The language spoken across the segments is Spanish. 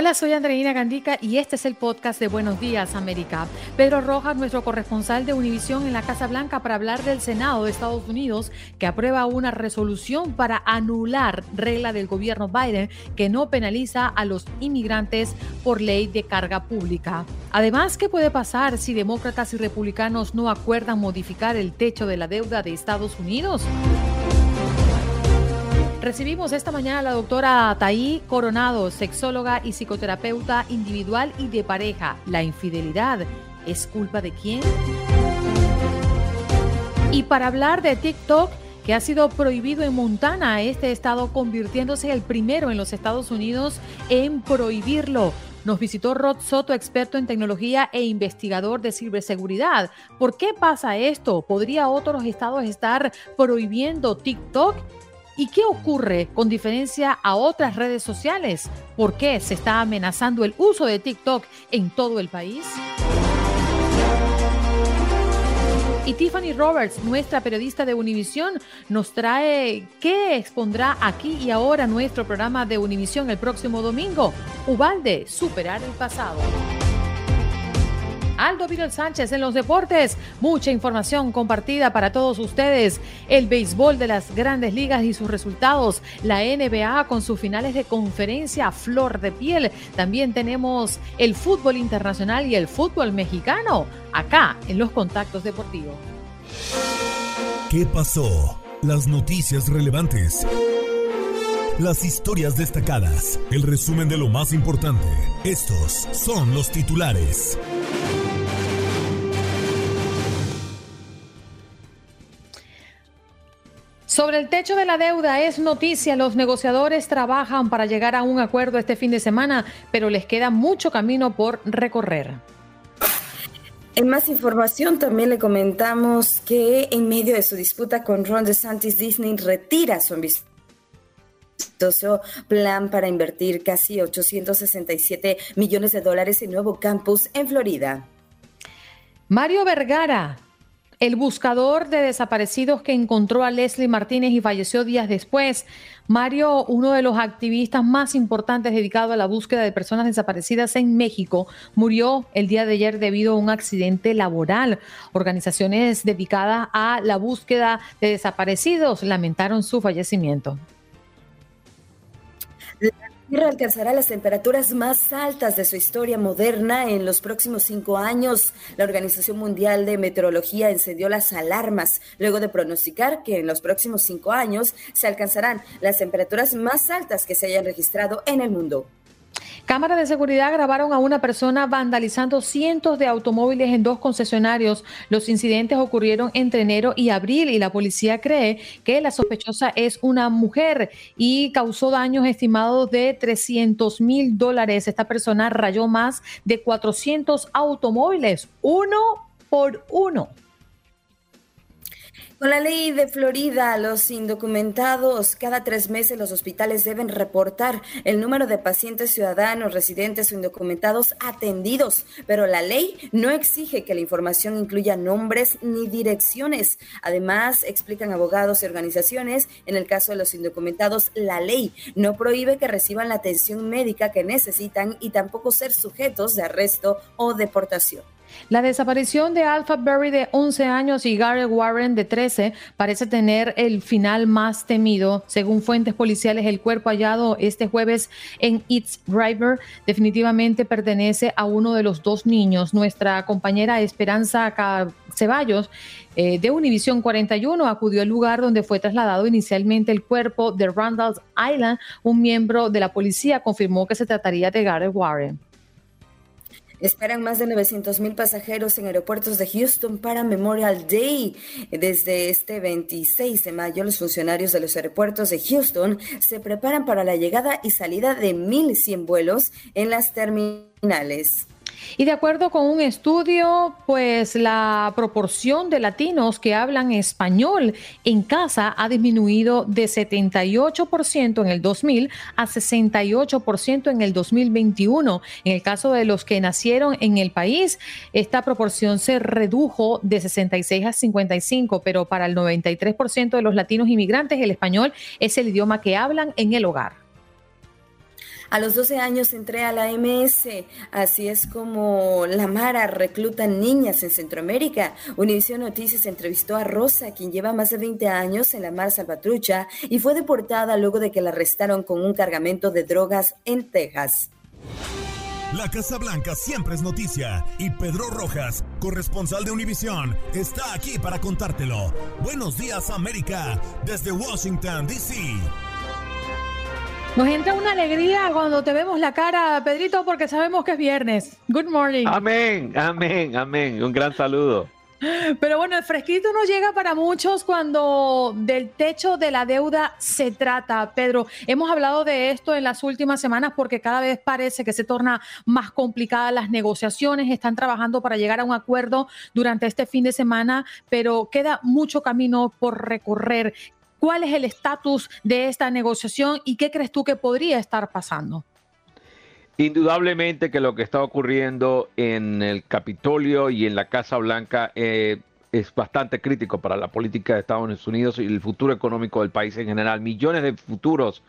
Hola, soy Andreina Gandica y este es el podcast de Buenos Días América. Pedro Rojas, nuestro corresponsal de Univisión en la Casa Blanca para hablar del Senado de Estados Unidos que aprueba una resolución para anular regla del gobierno Biden que no penaliza a los inmigrantes por ley de carga pública. Además, ¿qué puede pasar si demócratas y republicanos no acuerdan modificar el techo de la deuda de Estados Unidos? Recibimos esta mañana a la doctora Taí Coronado, sexóloga y psicoterapeuta individual y de pareja. ¿La infidelidad es culpa de quién? Y para hablar de TikTok, que ha sido prohibido en Montana, este estado convirtiéndose el primero en los Estados Unidos en prohibirlo. Nos visitó Rod Soto, experto en tecnología e investigador de ciberseguridad. ¿Por qué pasa esto? ¿Podría otros estados estar prohibiendo TikTok? ¿Y qué ocurre con diferencia a otras redes sociales? ¿Por qué se está amenazando el uso de TikTok en todo el país? Y Tiffany Roberts, nuestra periodista de Univisión, nos trae qué expondrá aquí y ahora nuestro programa de Univisión el próximo domingo. Ubalde, superar el pasado. Aldo Vidal Sánchez en los deportes. Mucha información compartida para todos ustedes. El béisbol de las grandes ligas y sus resultados. La NBA con sus finales de conferencia flor de piel. También tenemos el fútbol internacional y el fútbol mexicano acá en los contactos deportivos. ¿Qué pasó? Las noticias relevantes. Las historias destacadas. El resumen de lo más importante. Estos son los titulares. Sobre el techo de la deuda es noticia, los negociadores trabajan para llegar a un acuerdo este fin de semana, pero les queda mucho camino por recorrer. En más información también le comentamos que en medio de su disputa con Ron DeSantis, Disney retira su ambicioso plan para invertir casi 867 millones de dólares en nuevo campus en Florida. Mario Vergara, el buscador de desaparecidos que encontró a Leslie Martínez y falleció días después. Mario, uno de los activistas más importantes dedicado a la búsqueda de personas desaparecidas en México, murió el día de ayer debido a un accidente laboral. Organizaciones dedicadas a la búsqueda de desaparecidos lamentaron su fallecimiento. Tierra alcanzará las temperaturas más altas de su historia moderna en los próximos cinco años. La Organización Mundial de Meteorología encendió las alarmas luego de pronosticar que en los próximos cinco años se alcanzarán las temperaturas más altas que se hayan registrado en el mundo. Cámaras de seguridad grabaron a una persona vandalizando cientos de automóviles en dos concesionarios. Los incidentes ocurrieron entre enero y abril y la policía cree que la sospechosa es una mujer y causó daños estimados de 300 mil dólares. Esta persona rayó más de 400 automóviles, uno por uno. Con la ley de Florida, los indocumentados, cada tres meses los hospitales deben reportar el número de pacientes ciudadanos, residentes o indocumentados atendidos, pero la ley no exige que la información incluya nombres ni direcciones. Además, explican abogados y organizaciones, en el caso de los indocumentados, la ley no prohíbe que reciban la atención médica que necesitan y tampoco ser sujetos de arresto o deportación. La desaparición de Alpha Berry de 11 años y Garrett Warren de 13 parece tener el final más temido. Según fuentes policiales, el cuerpo hallado este jueves en East River definitivamente pertenece a uno de los dos niños. Nuestra compañera Esperanza Ceballos eh, de Univision 41 acudió al lugar donde fue trasladado inicialmente el cuerpo de Randall Island. Un miembro de la policía confirmó que se trataría de Garrett Warren. Esperan más de 900 mil pasajeros en aeropuertos de Houston para Memorial Day. Desde este 26 de mayo, los funcionarios de los aeropuertos de Houston se preparan para la llegada y salida de 1.100 vuelos en las terminales. Y de acuerdo con un estudio, pues la proporción de latinos que hablan español en casa ha disminuido de 78% en el 2000 a 68% en el 2021. En el caso de los que nacieron en el país, esta proporción se redujo de 66 a 55, pero para el 93% de los latinos inmigrantes el español es el idioma que hablan en el hogar. A los 12 años entré a la MS, así es como la Mara recluta niñas en Centroamérica. Univision Noticias entrevistó a Rosa, quien lleva más de 20 años en la Mar Salvatrucha y fue deportada luego de que la arrestaron con un cargamento de drogas en Texas. La Casa Blanca siempre es noticia y Pedro Rojas, corresponsal de Univisión, está aquí para contártelo. Buenos días América, desde Washington, D.C. Nos entra una alegría cuando te vemos la cara, Pedrito, porque sabemos que es viernes. Good morning. Amén, amén, amén. Un gran saludo. Pero bueno, el fresquito no llega para muchos cuando del techo de la deuda se trata. Pedro, hemos hablado de esto en las últimas semanas porque cada vez parece que se torna más complicada las negociaciones. Están trabajando para llegar a un acuerdo durante este fin de semana, pero queda mucho camino por recorrer. ¿Cuál es el estatus de esta negociación y qué crees tú que podría estar pasando? Indudablemente que lo que está ocurriendo en el Capitolio y en la Casa Blanca eh, es bastante crítico para la política de Estados Unidos y el futuro económico del país en general. Millones de futuros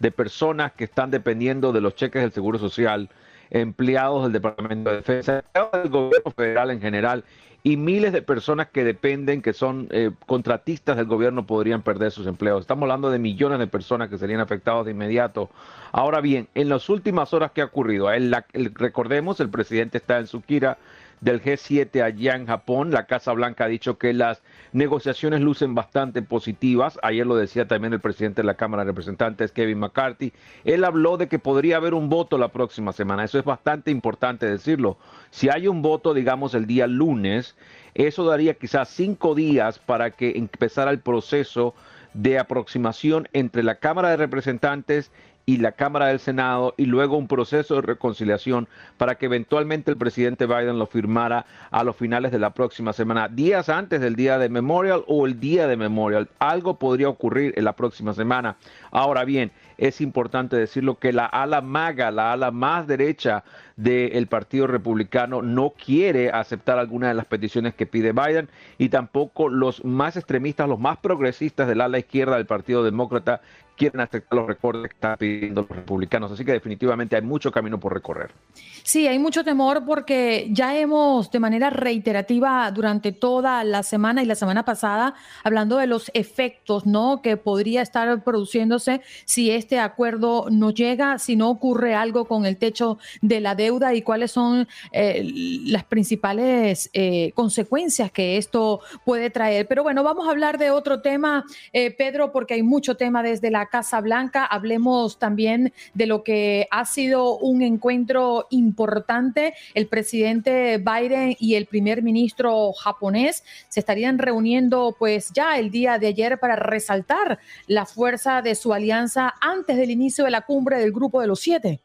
de personas que están dependiendo de los cheques del Seguro Social, empleados del Departamento de Defensa, del gobierno federal en general y miles de personas que dependen, que son eh, contratistas del gobierno, podrían perder sus empleos. Estamos hablando de millones de personas que serían afectados de inmediato. Ahora bien, en las últimas horas que ha ocurrido, recordemos, el presidente está en su gira del G7 allá en Japón. La Casa Blanca ha dicho que las negociaciones lucen bastante positivas. Ayer lo decía también el presidente de la Cámara de Representantes, Kevin McCarthy. Él habló de que podría haber un voto la próxima semana. Eso es bastante importante decirlo. Si hay un voto, digamos, el día lunes, eso daría quizás cinco días para que empezara el proceso de aproximación entre la Cámara de Representantes y la Cámara del Senado y luego un proceso de reconciliación para que eventualmente el presidente Biden lo firmara a los finales de la próxima semana, días antes del día de Memorial o el día de Memorial. Algo podría ocurrir en la próxima semana. Ahora bien, es importante decirlo que la ala maga, la ala más derecha del Partido Republicano, no quiere aceptar alguna de las peticiones que pide Biden y tampoco los más extremistas, los más progresistas del ala izquierda del Partido Demócrata quieren aceptar los recortes que están pidiendo los republicanos. Así que definitivamente hay mucho camino por recorrer. Sí, hay mucho temor porque ya hemos de manera reiterativa durante toda la semana y la semana pasada hablando de los efectos, ¿no? Que podría estar produciéndose si este acuerdo no llega, si no ocurre algo con el techo de la deuda y cuáles son eh, las principales eh, consecuencias que esto puede traer. Pero bueno, vamos a hablar de otro tema, eh, Pedro, porque hay mucho tema desde la Casa Blanca. Hablemos también de lo que ha sido un encuentro importante. El presidente Biden y el primer ministro japonés se estarían reuniendo pues ya el día de ayer para resaltar la fuerza de su alianza antes del inicio de la cumbre del Grupo de los Siete.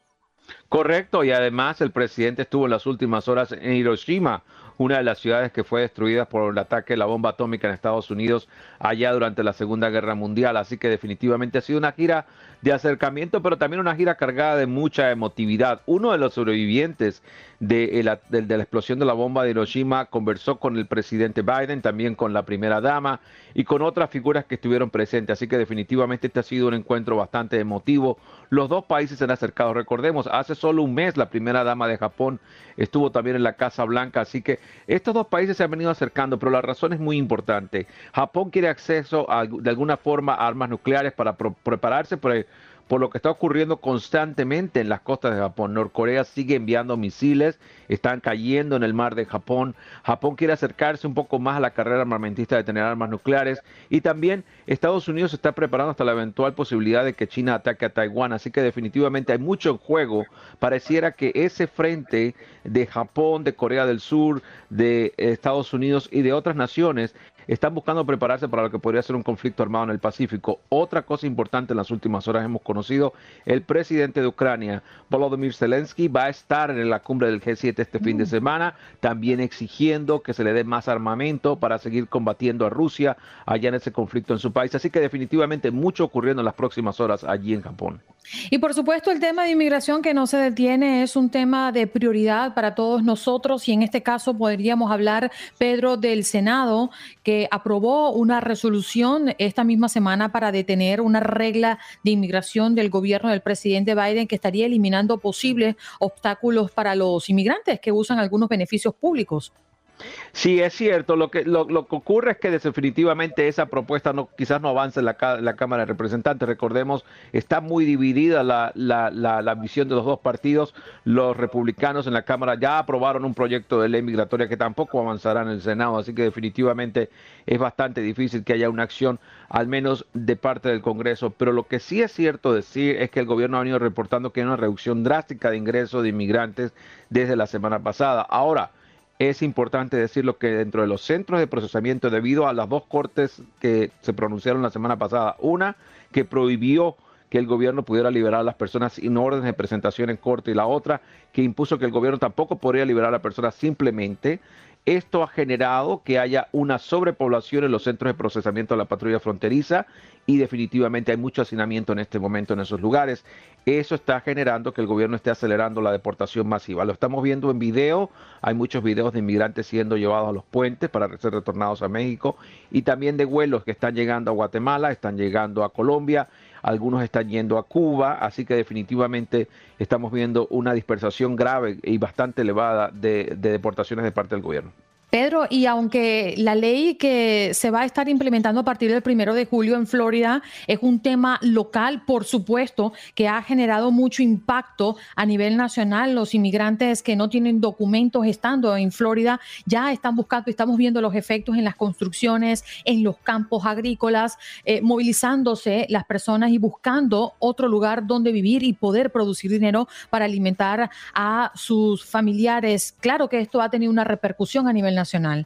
Correcto, y además el presidente estuvo en las últimas horas en Hiroshima, una de las ciudades que fue destruida por el ataque de la bomba atómica en Estados Unidos allá durante la Segunda Guerra Mundial. Así que definitivamente ha sido una gira de acercamiento, pero también una gira cargada de mucha emotividad. Uno de los sobrevivientes de, la, explosión de la bomba de Hiroshima conversó con el presidente Biden, también con la primera dama y con otras figuras que estuvieron presentes. Así que definitivamente este ha sido un encuentro bastante emotivo. Los dos países se han acercado. Recordemos, hace solo un mes la primera dama de Japón estuvo también en la Casa Blanca. Así que estos dos países se han venido acercando, pero la razón es muy importante. Japón quiere acceso de alguna forma a armas nucleares para prepararse por el por lo que está ocurriendo constantemente en las costas de Japón. Norcorea sigue enviando misiles, están cayendo en el mar de Japón. Japón quiere acercarse un poco más a la carrera armamentista de tener armas nucleares. Y también Estados Unidos se está preparando hasta la eventual posibilidad de que China ataque a Taiwán. Así que definitivamente hay mucho en juego. Pareciera que ese frente de Japón, de Corea del Sur, de Estados Unidos y de otras naciones están buscando prepararse para lo que podría ser un conflicto armado en el Pacífico. Otra cosa importante en las últimas horas hemos conocido, el presidente de Ucrania, Volodymyr Zelensky, va a estar en la cumbre del G7 este fin de mm. semana, también exigiendo que se le dé más armamento para seguir combatiendo a Rusia allá en ese conflicto en su país. Así que definitivamente mucho ocurriendo en las próximas horas allí en Japón. Y por supuesto el tema de inmigración que no se detiene es un tema de prioridad para todos nosotros y en este caso podríamos hablar, Pedro, del Senado que aprobó una resolución esta misma semana para detener una regla de inmigración del gobierno del presidente Biden que estaría eliminando posibles obstáculos para los inmigrantes que usan algunos beneficios públicos. Sí, es cierto. Lo que, lo, que ocurre es que definitivamente esa propuesta no, quizás no avance en la, la Cámara de Representantes. Recordemos, está muy dividida la, la, la, visión de los dos partidos. Los republicanos en la Cámara ya aprobaron un proyecto de ley migratoria que tampoco avanzará en el Senado. Así que definitivamente es bastante difícil que haya una acción, al menos de parte del Congreso. Pero lo que sí es cierto decir es que el gobierno ha venido reportando que hay una reducción drástica de ingresos de inmigrantes desde la semana pasada. Ahora, es importante decirlo que dentro de los centros de procesamiento, debido a las dos cortes que se pronunciaron la semana pasada, una que prohibió que el gobierno pudiera liberar a las personas sin órdenes de presentación en corte y la otra que impuso que el gobierno tampoco podría liberar a las personas simplemente esto ha generado que haya una sobrepoblación en los centros de procesamiento de la patrulla fronteriza y definitivamente hay mucho hacinamiento en este momento en esos lugares. Eso está generando que el gobierno esté acelerando la deportación masiva. Lo estamos viendo en video, hay muchos videos de inmigrantes siendo llevados a los puentes para ser retornados a México y también de vuelos que están llegando a Guatemala, están llegando a Colombia algunos están yendo a Cuba, así que definitivamente estamos viendo una dispersación grave y bastante elevada de, deportaciones de parte del gobierno. Pedro, y aunque la ley que se va a estar implementando a partir del primero de julio en Florida es un tema local, por supuesto, que ha generado mucho impacto a nivel nacional, los inmigrantes que no tienen documentos estando en Florida ya están buscando, estamos viendo los efectos en las construcciones, en los campos agrícolas, eh, movilizándose las personas y buscando otro lugar donde vivir y poder producir dinero para alimentar a sus familiares. Claro que esto ha tenido una repercusión a nivel nacional nacional.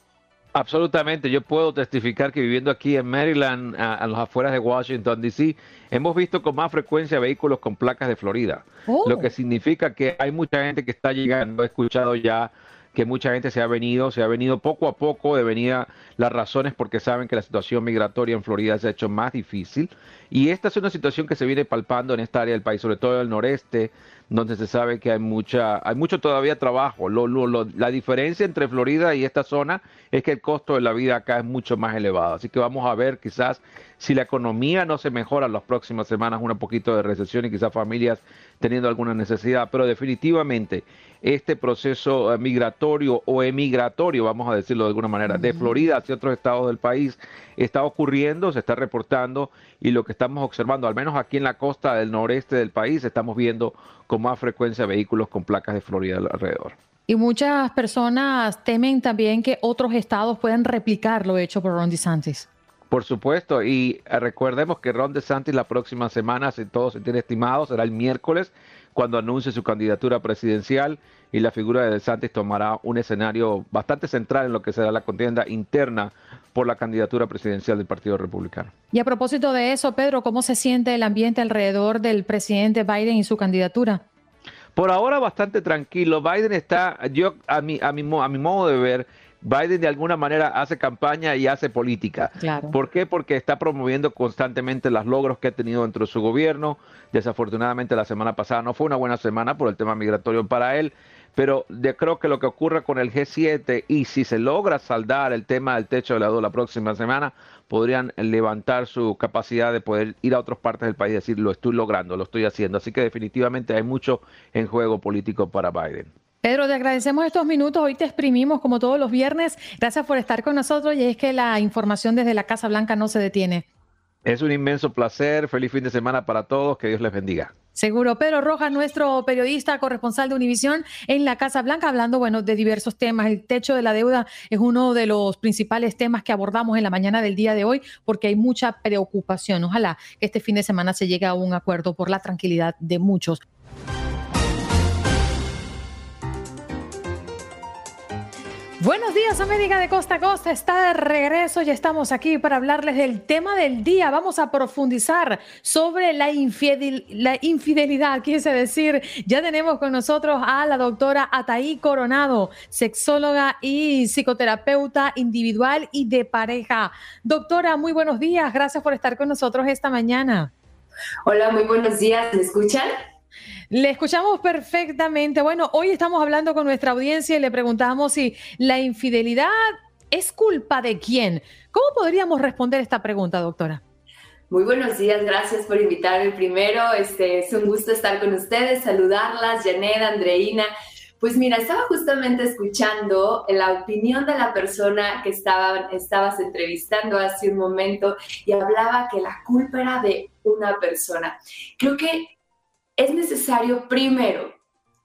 Absolutamente, yo puedo testificar que viviendo aquí en Maryland, a, las afueras de Washington, D.C., hemos visto con más frecuencia vehículos con placas de Florida, lo que oh. significa que hay mucha gente que está llegando, he escuchado ya que mucha gente se ha venido, se ha venido poco a poco de venida las razones porque saben que la situación migratoria en Florida se ha hecho más difícil y esta es una situación que se viene palpando en esta área del país, sobre todo en el noreste, donde se sabe que hay mucha, hay mucho todavía trabajo. la diferencia entre Florida y esta zona es que el costo de la vida acá es mucho más elevado. Así que vamos a ver quizás si la economía no se mejora en las próximas semanas, un poquito de recesión y quizás familias teniendo alguna necesidad, pero definitivamente este proceso eh, migratorio o emigratorio, vamos a decirlo de alguna manera, de Florida hacia otros estados del país, está ocurriendo, se está reportando y lo que estamos observando, al menos aquí en la costa del noreste del país, estamos viendo con más frecuencia vehículos con placas de Florida alrededor. Y muchas personas temen también que otros estados puedan replicar lo hecho por Ron DeSantis. Por supuesto, y recordemos que Ron DeSantis la próxima semana, si todo se tiene estimado, será el miércoles cuando anuncie su candidatura presidencial y la figura de DeSantis tomará un escenario bastante central en lo que será la contienda interna por la candidatura presidencial del Partido Republicano. Y a propósito de eso, Pedro, ¿cómo se siente el ambiente alrededor del presidente Biden y su candidatura? Por ahora bastante tranquilo. Biden está, yo a mi, a mi, a mi modo de ver, Biden de alguna manera hace campaña y hace política. ¿Por qué? Porque está promoviendo constantemente los logros que ha tenido dentro de su gobierno. Desafortunadamente la semana pasada no fue una buena semana por el tema migratorio para él, pero yo creo que lo que ocurre con el G7 y si se logra saldar el tema del techo de la deuda la próxima semana, podrían levantar su capacidad de poder ir a otras partes del país y decir lo estoy logrando, lo estoy haciendo. Así que definitivamente hay mucho en juego político para Biden. Pedro, te agradecemos estos minutos. Hoy te exprimimos como todos los viernes. Gracias por estar con nosotros y es que la información desde la Casa Blanca no se detiene. Es un inmenso placer. Feliz fin de semana para todos. Que Dios les bendiga. Seguro. Pedro Rojas, nuestro periodista corresponsal de Univisión en la Casa Blanca, hablando, bueno, de diversos temas. El techo de la deuda es uno de los principales temas que abordamos en la mañana del día de hoy porque hay mucha preocupación. Ojalá que este fin de semana se llegue a un acuerdo por la tranquilidad de muchos. Buenos días América de Costa a Costa, está de regreso y estamos aquí para hablarles del tema del día. Vamos a profundizar sobre la, la infidelidad, quise decir. Ya tenemos con nosotros a la doctora Ataí Coronado, sexóloga y psicoterapeuta individual y de pareja. Doctora, muy buenos días, gracias por estar con nosotros esta mañana. Hola, muy buenos días, ¿me escuchan? Le escuchamos perfectamente. Bueno, hoy estamos hablando con nuestra audiencia y le preguntamos si la infidelidad es culpa de quién. ¿Cómo podríamos responder esta pregunta, doctora? Muy buenos días, gracias por invitarme primero. Este, es un gusto estar con ustedes, saludarlas, Janet, Andreina. Pues mira, estaba justamente escuchando la opinión de la persona que estaba, estabas entrevistando hace un momento y hablaba que la culpa era de una persona. Creo que es necesario primero,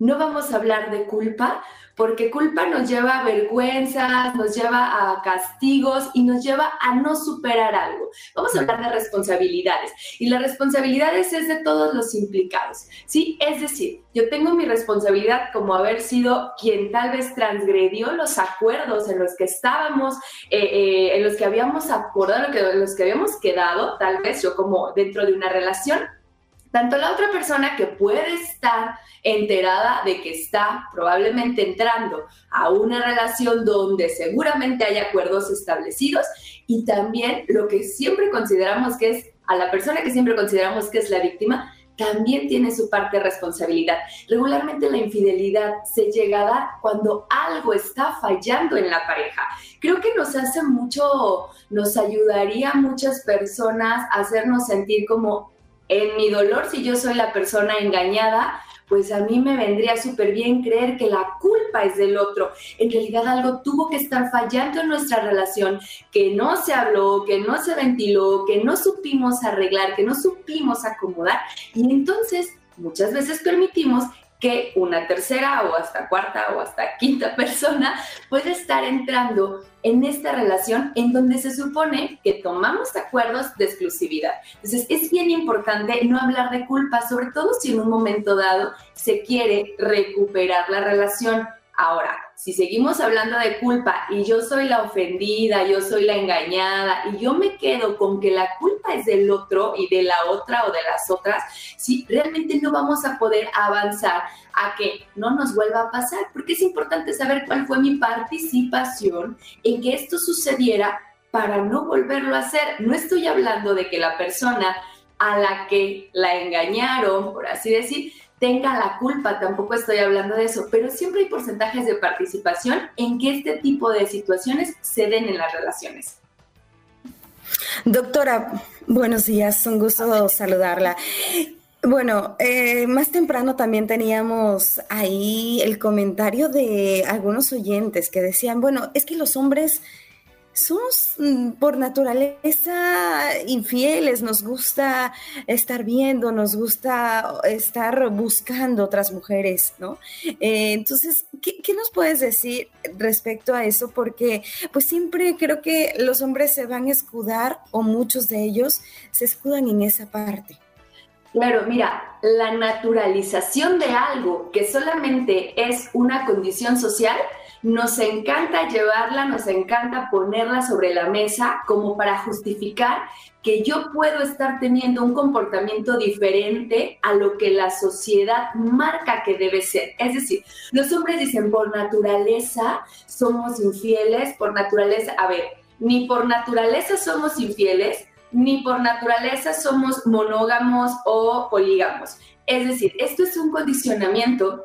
no vamos a hablar de culpa, porque culpa nos lleva a vergüenzas, nos lleva a castigos y nos lleva a no superar algo. Vamos a hablar de responsabilidades y las responsabilidades es de todos los implicados, ¿sí? Es decir, yo tengo mi responsabilidad como haber sido quien tal vez transgredió los acuerdos en los que estábamos, eh, eh, en los que habíamos acordado, en los que habíamos quedado, tal vez yo como dentro de una relación tanto la otra persona que puede estar enterada de que está probablemente entrando a una relación donde seguramente hay acuerdos establecidos y también lo que siempre consideramos que es a la persona que siempre consideramos que es la víctima, también tiene su parte de responsabilidad. Regularmente la infidelidad se llega a dar cuando algo está fallando en la pareja. Creo que nos hace mucho, nos ayudaría a muchas personas a hacernos sentir como en mi dolor, si yo soy la persona engañada, pues a mí me vendría súper bien creer que la culpa es del otro. En realidad algo tuvo que estar fallando en nuestra relación, que no se habló, que no se ventiló, que no supimos arreglar, que no supimos acomodar. Y entonces muchas veces permitimos que una tercera o hasta cuarta o hasta quinta persona puede estar entrando en esta relación en donde se supone que tomamos acuerdos de exclusividad. Entonces es bien importante no hablar de culpa, sobre todo si en un momento dado se quiere recuperar la relación. Ahora, si seguimos hablando de culpa y yo soy la ofendida, yo soy la engañada y yo me quedo con que la culpa es del otro y de la otra o de las otras, si realmente no vamos a poder avanzar a que no nos vuelva a pasar, porque es importante saber cuál fue mi participación en que esto sucediera para no volverlo a hacer. No estoy hablando de que la persona a la que la engañaron, por así decir, tenga la culpa, tampoco estoy hablando de eso, pero siempre hay porcentajes de participación en que este tipo de situaciones se den en las relaciones. Doctora, buenos días, un gusto saludarla. Bueno, eh, más temprano también teníamos ahí el comentario de algunos oyentes que decían, bueno, es que los hombres somos mm, por naturaleza infieles, nos gusta estar viendo, nos gusta estar buscando otras mujeres, ¿no? Eh, entonces, ¿qué, nos puedes decir respecto a eso? Porque pues siempre creo que los hombres se van a escudar, o muchos de ellos se escudan en esa parte. Claro, mira, la naturalización de algo que solamente es una condición social, nos encanta llevarla, nos encanta ponerla sobre la mesa como para justificar que yo puedo estar teniendo un comportamiento diferente a lo que la sociedad marca que debe ser. Es decir, los hombres dicen por naturaleza somos infieles, por naturaleza, a ver, ni por naturaleza somos infieles, ni por naturaleza somos monógamos o polígamos. Es decir, esto es un condicionamiento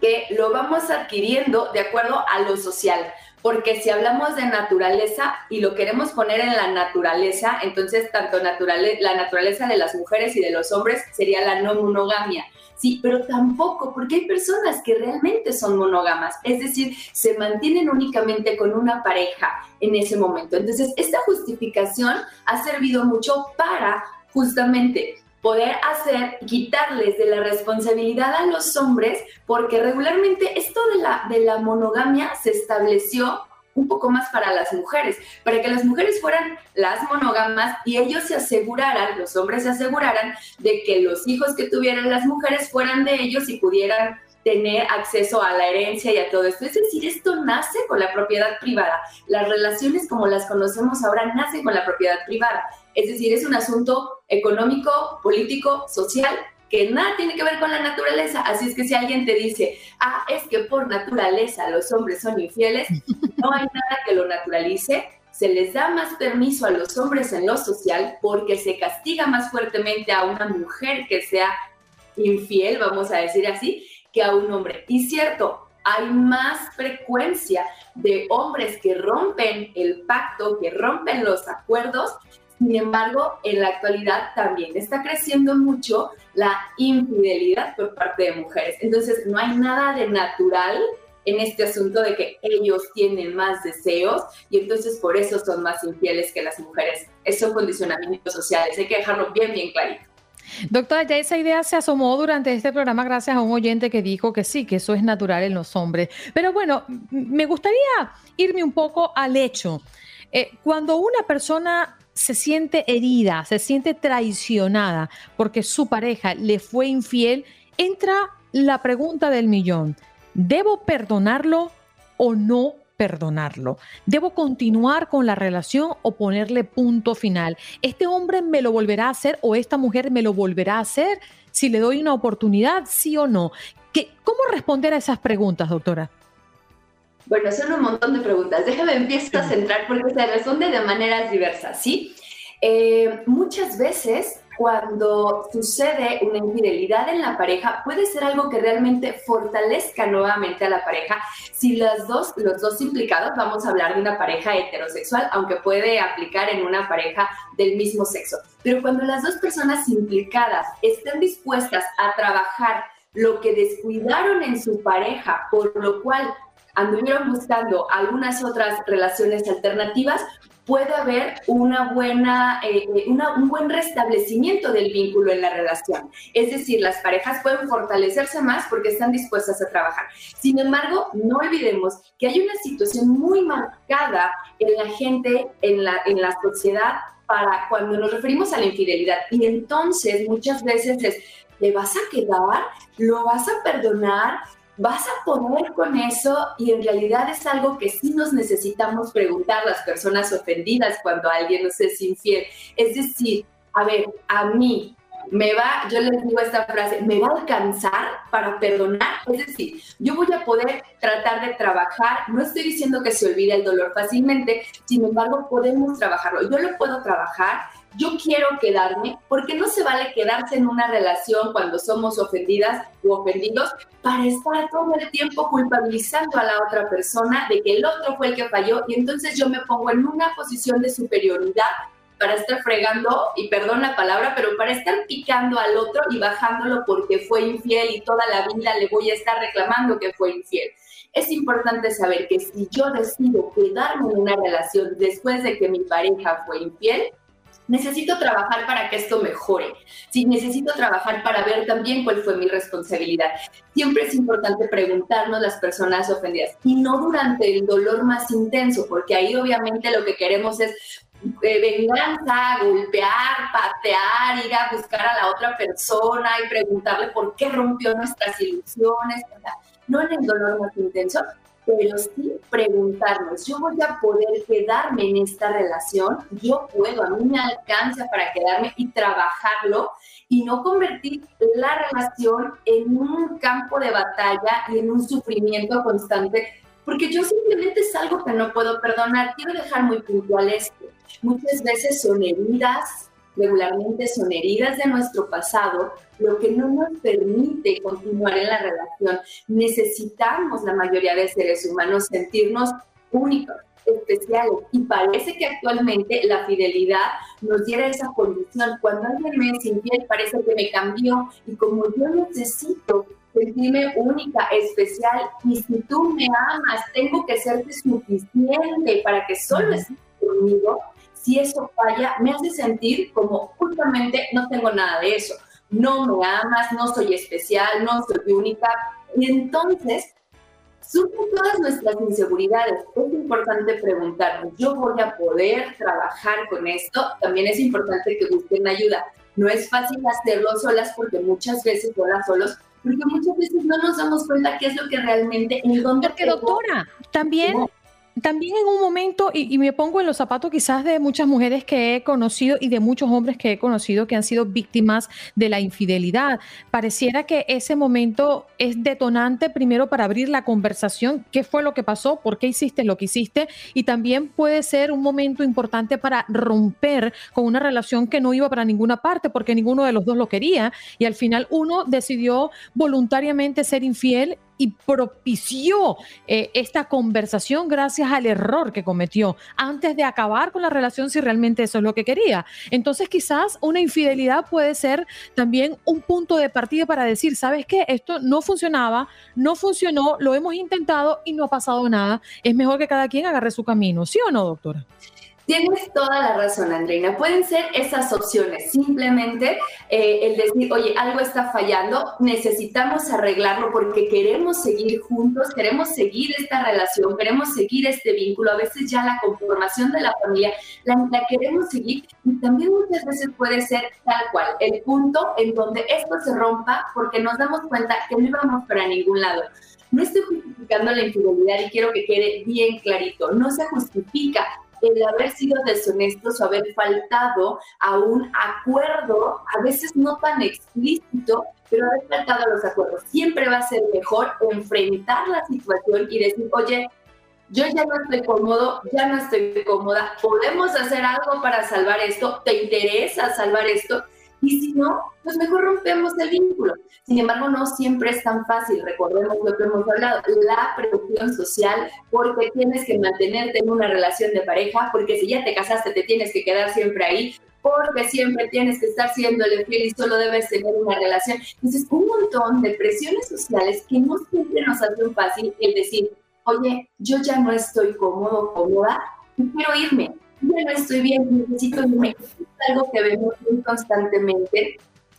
que lo vamos adquiriendo de acuerdo a lo social. Porque si hablamos de naturaleza y lo queremos poner en la naturaleza, entonces tanto la naturaleza de las mujeres y de los hombres sería la no monogamia. Sí, pero tampoco, porque hay personas que realmente son monógamas, es decir, se mantienen únicamente con una pareja en ese momento. Entonces, esta justificación ha servido mucho para justamente poder hacer, quitarles de la responsabilidad a los hombres, porque regularmente esto de la, de la monogamia se estableció un poco más para las mujeres, para que las mujeres fueran las monógamas y ellos se aseguraran, los hombres se aseguraran de que los hijos que tuvieran las mujeres fueran de ellos y pudieran tener acceso a la herencia y a todo esto. Es decir, esto nace con la propiedad privada. Las relaciones como las conocemos ahora nacen con la propiedad privada. Es decir, es un asunto económico, político, social, que nada tiene que ver con la naturaleza. Así es que si alguien te dice, ah, es que por naturaleza los hombres son infieles, no hay nada que lo naturalice. Se les da más permiso a los hombres en lo social porque se castiga más fuertemente a una mujer que sea infiel, vamos a decir así, que a un hombre. Y cierto, hay más frecuencia de hombres que rompen el pacto, que rompen los acuerdos. Sin embargo, en la actualidad también está creciendo mucho la infidelidad por parte de mujeres. Entonces, no hay nada de natural en este asunto de que ellos tienen más deseos y entonces por eso son más infieles que las mujeres. Esos condicionamientos sociales, hay que dejarlo bien, bien clarito. Doctora, ya esa idea se asomó durante este programa gracias a un oyente que dijo que sí, que eso es natural en los hombres. Pero bueno, me gustaría irme un poco al hecho. Eh, cuando una persona se siente herida, se siente traicionada porque su pareja le fue infiel, entra la pregunta del millón. ¿Debo perdonarlo o no perdonarlo? ¿Debo continuar con la relación o ponerle punto final? ¿Este hombre me lo volverá a hacer o esta mujer me lo volverá a hacer si le doy una oportunidad, sí o no? ¿Qué, ¿Cómo responder a esas preguntas, doctora? Bueno, son un montón de preguntas. Déjame empezar a centrar porque se responde de maneras diversas, ¿sí? Eh, muchas veces cuando sucede una infidelidad en la pareja, puede ser algo que realmente fortalezca nuevamente a la pareja. Si las dos, los dos implicados, vamos a hablar de una pareja heterosexual, aunque puede aplicar en una pareja del mismo sexo. Pero cuando las dos personas implicadas estén dispuestas a trabajar lo que descuidaron en su pareja, por lo cual anduvieron buscando algunas otras relaciones alternativas, puede haber una buena, eh, eh, un buen restablecimiento del vínculo en la relación. Es decir, las parejas pueden fortalecerse más porque están dispuestas a trabajar. Sin embargo, no olvidemos que hay una situación muy marcada en la gente, en la, en la sociedad, para cuando nos referimos a la infidelidad. Y entonces muchas veces es, ¿te vas a quedar? ¿Lo vas a perdonar? Vas a poder con eso y en realidad es algo que sí nos necesitamos preguntar las personas ofendidas cuando alguien nos es infiel. Es decir, a ver, a mí me va, yo les digo esta frase, me va a alcanzar para perdonar. Es decir, yo voy a poder tratar de trabajar, no estoy diciendo que se olvide el dolor fácilmente, sin embargo podemos trabajarlo. Yo lo puedo trabajar yo quiero quedarme, porque no se vale quedarse en una relación cuando somos ofendidas u ofendidos para estar todo el tiempo culpabilizando a la otra persona de que el otro fue el que falló y entonces yo me pongo en una posición de superioridad para estar fregando, y perdón la palabra, pero para estar picando al otro y bajándolo porque fue infiel y toda la vida le voy a estar reclamando que fue infiel. Es importante saber que si yo decido quedarme en una relación después de que mi pareja fue infiel, necesito trabajar para que esto mejore. Necesito trabajar para ver también cuál fue mi responsabilidad. Siempre es importante preguntarnos las personas ofendidas y no durante el dolor más intenso, porque ahí obviamente lo que queremos es eh, venganza, golpear, patear, ir a buscar a la otra persona y preguntarle por qué rompió nuestras ilusiones. No en el dolor más intenso, pero sí preguntarnos, yo voy a poder quedarme en esta relación, yo puedo, a mí me alcanza para quedarme y trabajarlo y no convertir la relación en un campo de batalla y en un sufrimiento constante, porque yo simplemente es algo que no puedo perdonar. Quiero dejar muy puntual esto. Muchas veces son heridas regularmente son heridas de nuestro pasado, lo que no nos permite continuar en la relación. Necesitamos, la mayoría de seres humanos, sentirnos únicos, especiales. Y parece que actualmente la fidelidad nos diera esa condición. Cuando alguien me es infiel, parece que me cambió. Y como yo necesito sentirme única, especial, y si tú me amas, tengo que serte suficiente para que solo estés conmigo, si eso falla, me hace sentir como justamente no tengo nada de eso. No me amas, no soy especial, no soy única. Y entonces surgen todas nuestras inseguridades. Es importante preguntarnos, ¿yo voy a poder trabajar con esto? También es importante que busquen ayuda. No es fácil hacerlo solas porque muchas veces solas solos porque muchas veces no nos damos cuenta qué es lo que realmente, en dónde... Porque doctora, también también en un momento, y, me pongo en los zapatos quizás de muchas mujeres que he conocido y de muchos hombres que he conocido que han sido víctimas de la infidelidad, pareciera que ese momento es detonante primero para abrir la conversación, qué fue lo que pasó, por qué hiciste lo que hiciste, y también puede ser un momento importante para romper con una relación que no iba para ninguna parte porque ninguno de los dos lo quería, y al final uno decidió voluntariamente ser infiel y propició eh, esta conversación gracias al error que cometió antes de acabar con la relación si realmente eso es lo que quería. Entonces quizás una infidelidad puede ser también un punto de partida para decir, ¿sabes qué? Esto no funcionaba, no funcionó, lo hemos intentado y no ha pasado nada. Es mejor que cada quien agarre su camino, ¿sí o no, doctora? Tienes toda la razón, Andreina. Pueden ser esas opciones. Simplemente eh, el decir, oye, algo está fallando, necesitamos arreglarlo porque queremos seguir juntos, queremos seguir esta relación, queremos seguir este vínculo. A veces ya la conformación de la familia la, la queremos seguir y también muchas veces puede ser tal cual el punto en donde esto se rompa porque nos damos cuenta que no íbamos para ningún lado. No estoy justificando la infidelidad y quiero que quede bien clarito. No se justifica el haber sido deshonestos o haber faltado a un acuerdo, a veces no tan explícito, pero haber faltado a los acuerdos. Siempre va a ser mejor enfrentar la situación y decir, oye, yo ya no estoy cómodo, ya no estoy cómoda, podemos hacer algo para salvar esto, ¿te interesa salvar esto? Y si no, pues mejor rompemos el vínculo. Sin embargo, no siempre es tan fácil. Recordemos lo que hemos hablado, la presión social, porque tienes que mantenerte en una relación de pareja, porque si ya te casaste te tienes que quedar siempre ahí, porque siempre tienes que estar siendo el fiel y solo debes tener una relación. Entonces, un montón de presiones sociales que no siempre nos hacen fácil el decir, oye, yo ya no estoy cómodo, cómoda, quiero irme ya no estoy bien, necesito algo que vemos muy constantemente,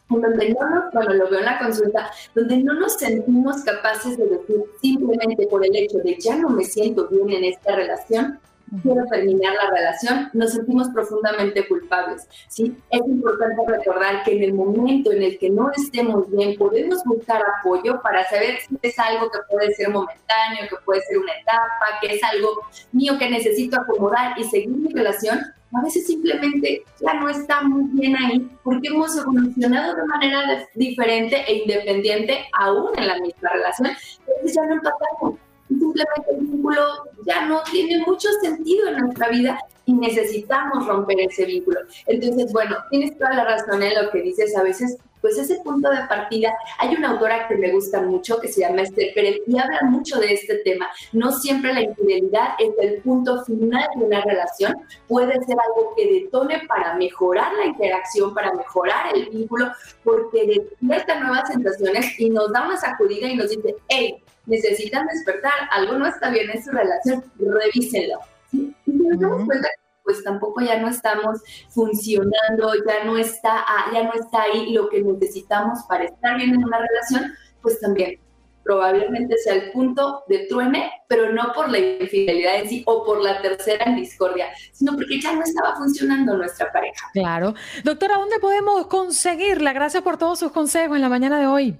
en donde no nos, bueno, lo veo en la consulta, donde no nos sentimos capaces de decir simplemente por el hecho de ya no me siento bien en esta relación, quiero terminar la relación, nos sentimos profundamente culpables. ¿sí? Es importante recordar que en el momento en el que no estemos bien, podemos buscar apoyo para saber si es algo que puede ser momentáneo, que puede ser una etapa, que es algo mío que necesito acomodar y seguir mi relación. A veces simplemente ya no está muy bien ahí porque hemos evolucionado de manera diferente e independiente aún en la misma relación. Entonces ya no empatamos simplemente el vínculo ya no tiene mucho sentido en nuestra vida y necesitamos romper ese vínculo. Entonces, bueno, tienes toda la razón en lo que dices a veces, pues ese punto de partida, hay una autora que me gusta mucho que se llama Esther Pérez y habla mucho de este tema. No siempre la infidelidad es el punto final de una relación, puede ser algo que detone para mejorar la interacción, para mejorar el vínculo, porque despierta nuevas sensaciones y nos da una sacudida y nos dice, hey, necesitan despertar, algo no está bien en su relación, revísenlo. Y nos damos cuenta pues tampoco ya no estamos funcionando, ya no está, ya no está ahí lo que necesitamos para estar bien en una relación, pues también probablemente sea el punto de truene, pero no por la infidelidad en sí o por la tercera en discordia, sino porque ya no estaba funcionando nuestra pareja. Claro. Doctora, ¿dónde podemos conseguirla? Gracias por todos sus consejos en la mañana de hoy.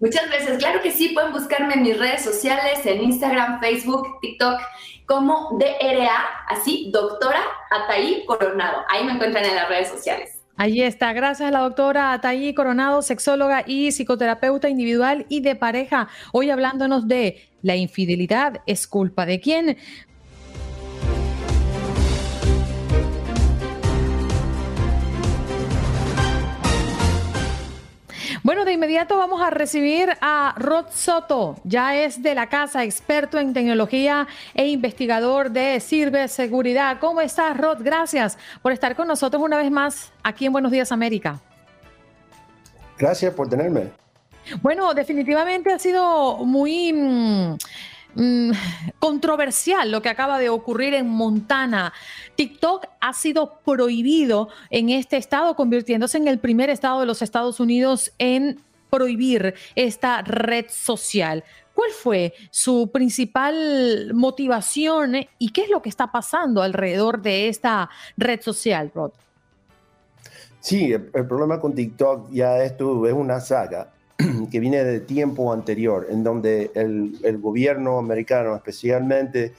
Muchas veces, claro que sí, pueden buscarme en mis redes sociales, en Instagram, Facebook, TikTok, como DRA, así, doctora Ataí Coronado. Ahí me encuentran en las redes sociales. Ahí está, gracias a la doctora Ataí Coronado, sexóloga y psicoterapeuta individual y de pareja. Hoy hablándonos de la infidelidad, ¿es culpa de quién? Bueno, de inmediato vamos a recibir a Rod Soto, ya es de la casa, experto en tecnología e investigador de Sirve Seguridad. ¿Cómo estás, Rod? Gracias por estar con nosotros una vez más aquí en Buenos Días América. Gracias por tenerme. Bueno, definitivamente ha sido muy... Mm, Mm, controversial lo que acaba de ocurrir en Montana. TikTok ha sido prohibido en este estado, convirtiéndose en el primer estado de los Estados Unidos en prohibir esta red social. ¿Cuál fue su principal motivación y qué es lo que está pasando alrededor de esta red social, Rod? Sí, el, problema con TikTok ya esto es una saga que viene de tiempo anterior, en donde el, gobierno americano, especialmente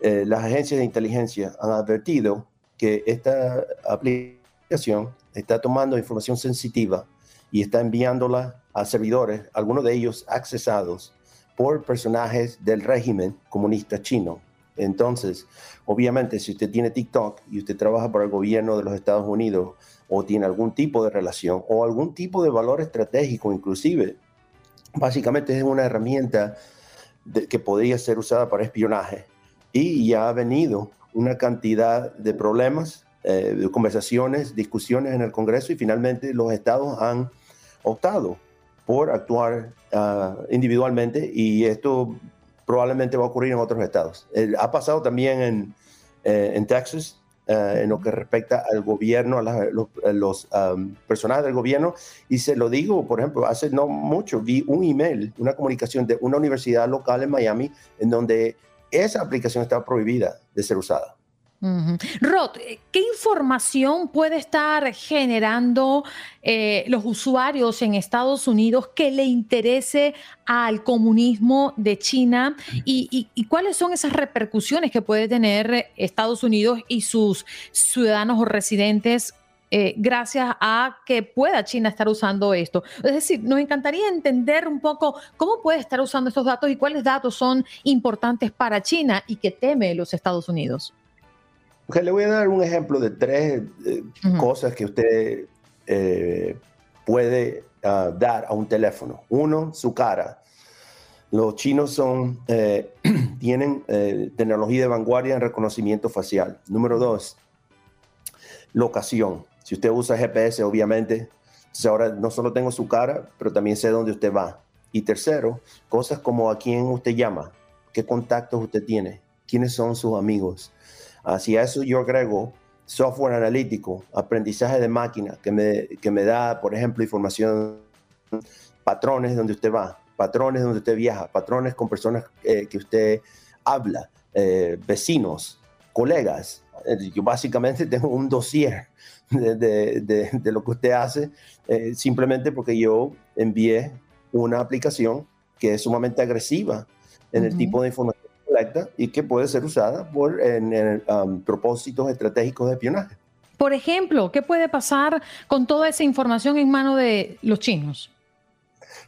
eh, las agencias de inteligencia, han advertido que esta aplicación está tomando información sensitiva y está enviándola a servidores, algunos de ellos accesados por personajes del régimen comunista chino. Entonces, obviamente, si usted tiene TikTok y usted trabaja para el gobierno de los Estados Unidos o tiene algún tipo de relación o algún tipo de valor estratégico inclusive, básicamente es una herramienta que podría ser usada para espionaje. Y ya ha venido una cantidad de problemas, eh, de conversaciones, discusiones en el Congreso y finalmente los estados han optado por actuar ah, individualmente y esto probablemente va a ocurrir en otros estados. ha pasado también en, eh, en Texas, eh, en lo que respecta al gobierno, a, los, personajes del gobierno. Y se lo digo, por ejemplo, hace no mucho vi un email, una comunicación de una universidad local en Miami, en donde esa aplicación estaba prohibida de ser usada. Rod, ¿qué información puede estar generando eh, los usuarios en Estados Unidos que le interese al comunismo de China y, cuáles son esas repercusiones que puede tener Estados Unidos y sus ciudadanos o residentes eh, gracias a que pueda China estar usando esto. Es decir, nos encantaría entender un poco cómo puede estar usando estos datos y cuáles datos son importantes para China y que teme los Estados Unidos le voy a dar un ejemplo de tres eh, cosas que usted eh, puede ah, dar a un teléfono. Uno, su cara. Los chinos son, eh, tienen tecnología de vanguardia en reconocimiento facial. Número dos, locación. Si usted usa GPS, obviamente, ahora no solo tengo su cara, pero también sé dónde usted va. Y tercero, cosas como a quién usted llama, qué contactos usted tiene, quiénes son sus amigos. Hacia eso yo agrego software analítico, aprendizaje de máquina, que me, que me da, por ejemplo, información, patrones donde usted va, patrones donde usted viaja, patrones con personas eh, que usted habla, eh, vecinos, colegas. Eh, yo básicamente tengo un dossier de, lo que usted hace, simplemente porque yo envié una aplicación que es sumamente agresiva en el tipo de información y que puede ser usada por en, um, propósitos estratégicos de espionaje. Por ejemplo, ¿qué puede pasar con toda esa información en manos de los chinos?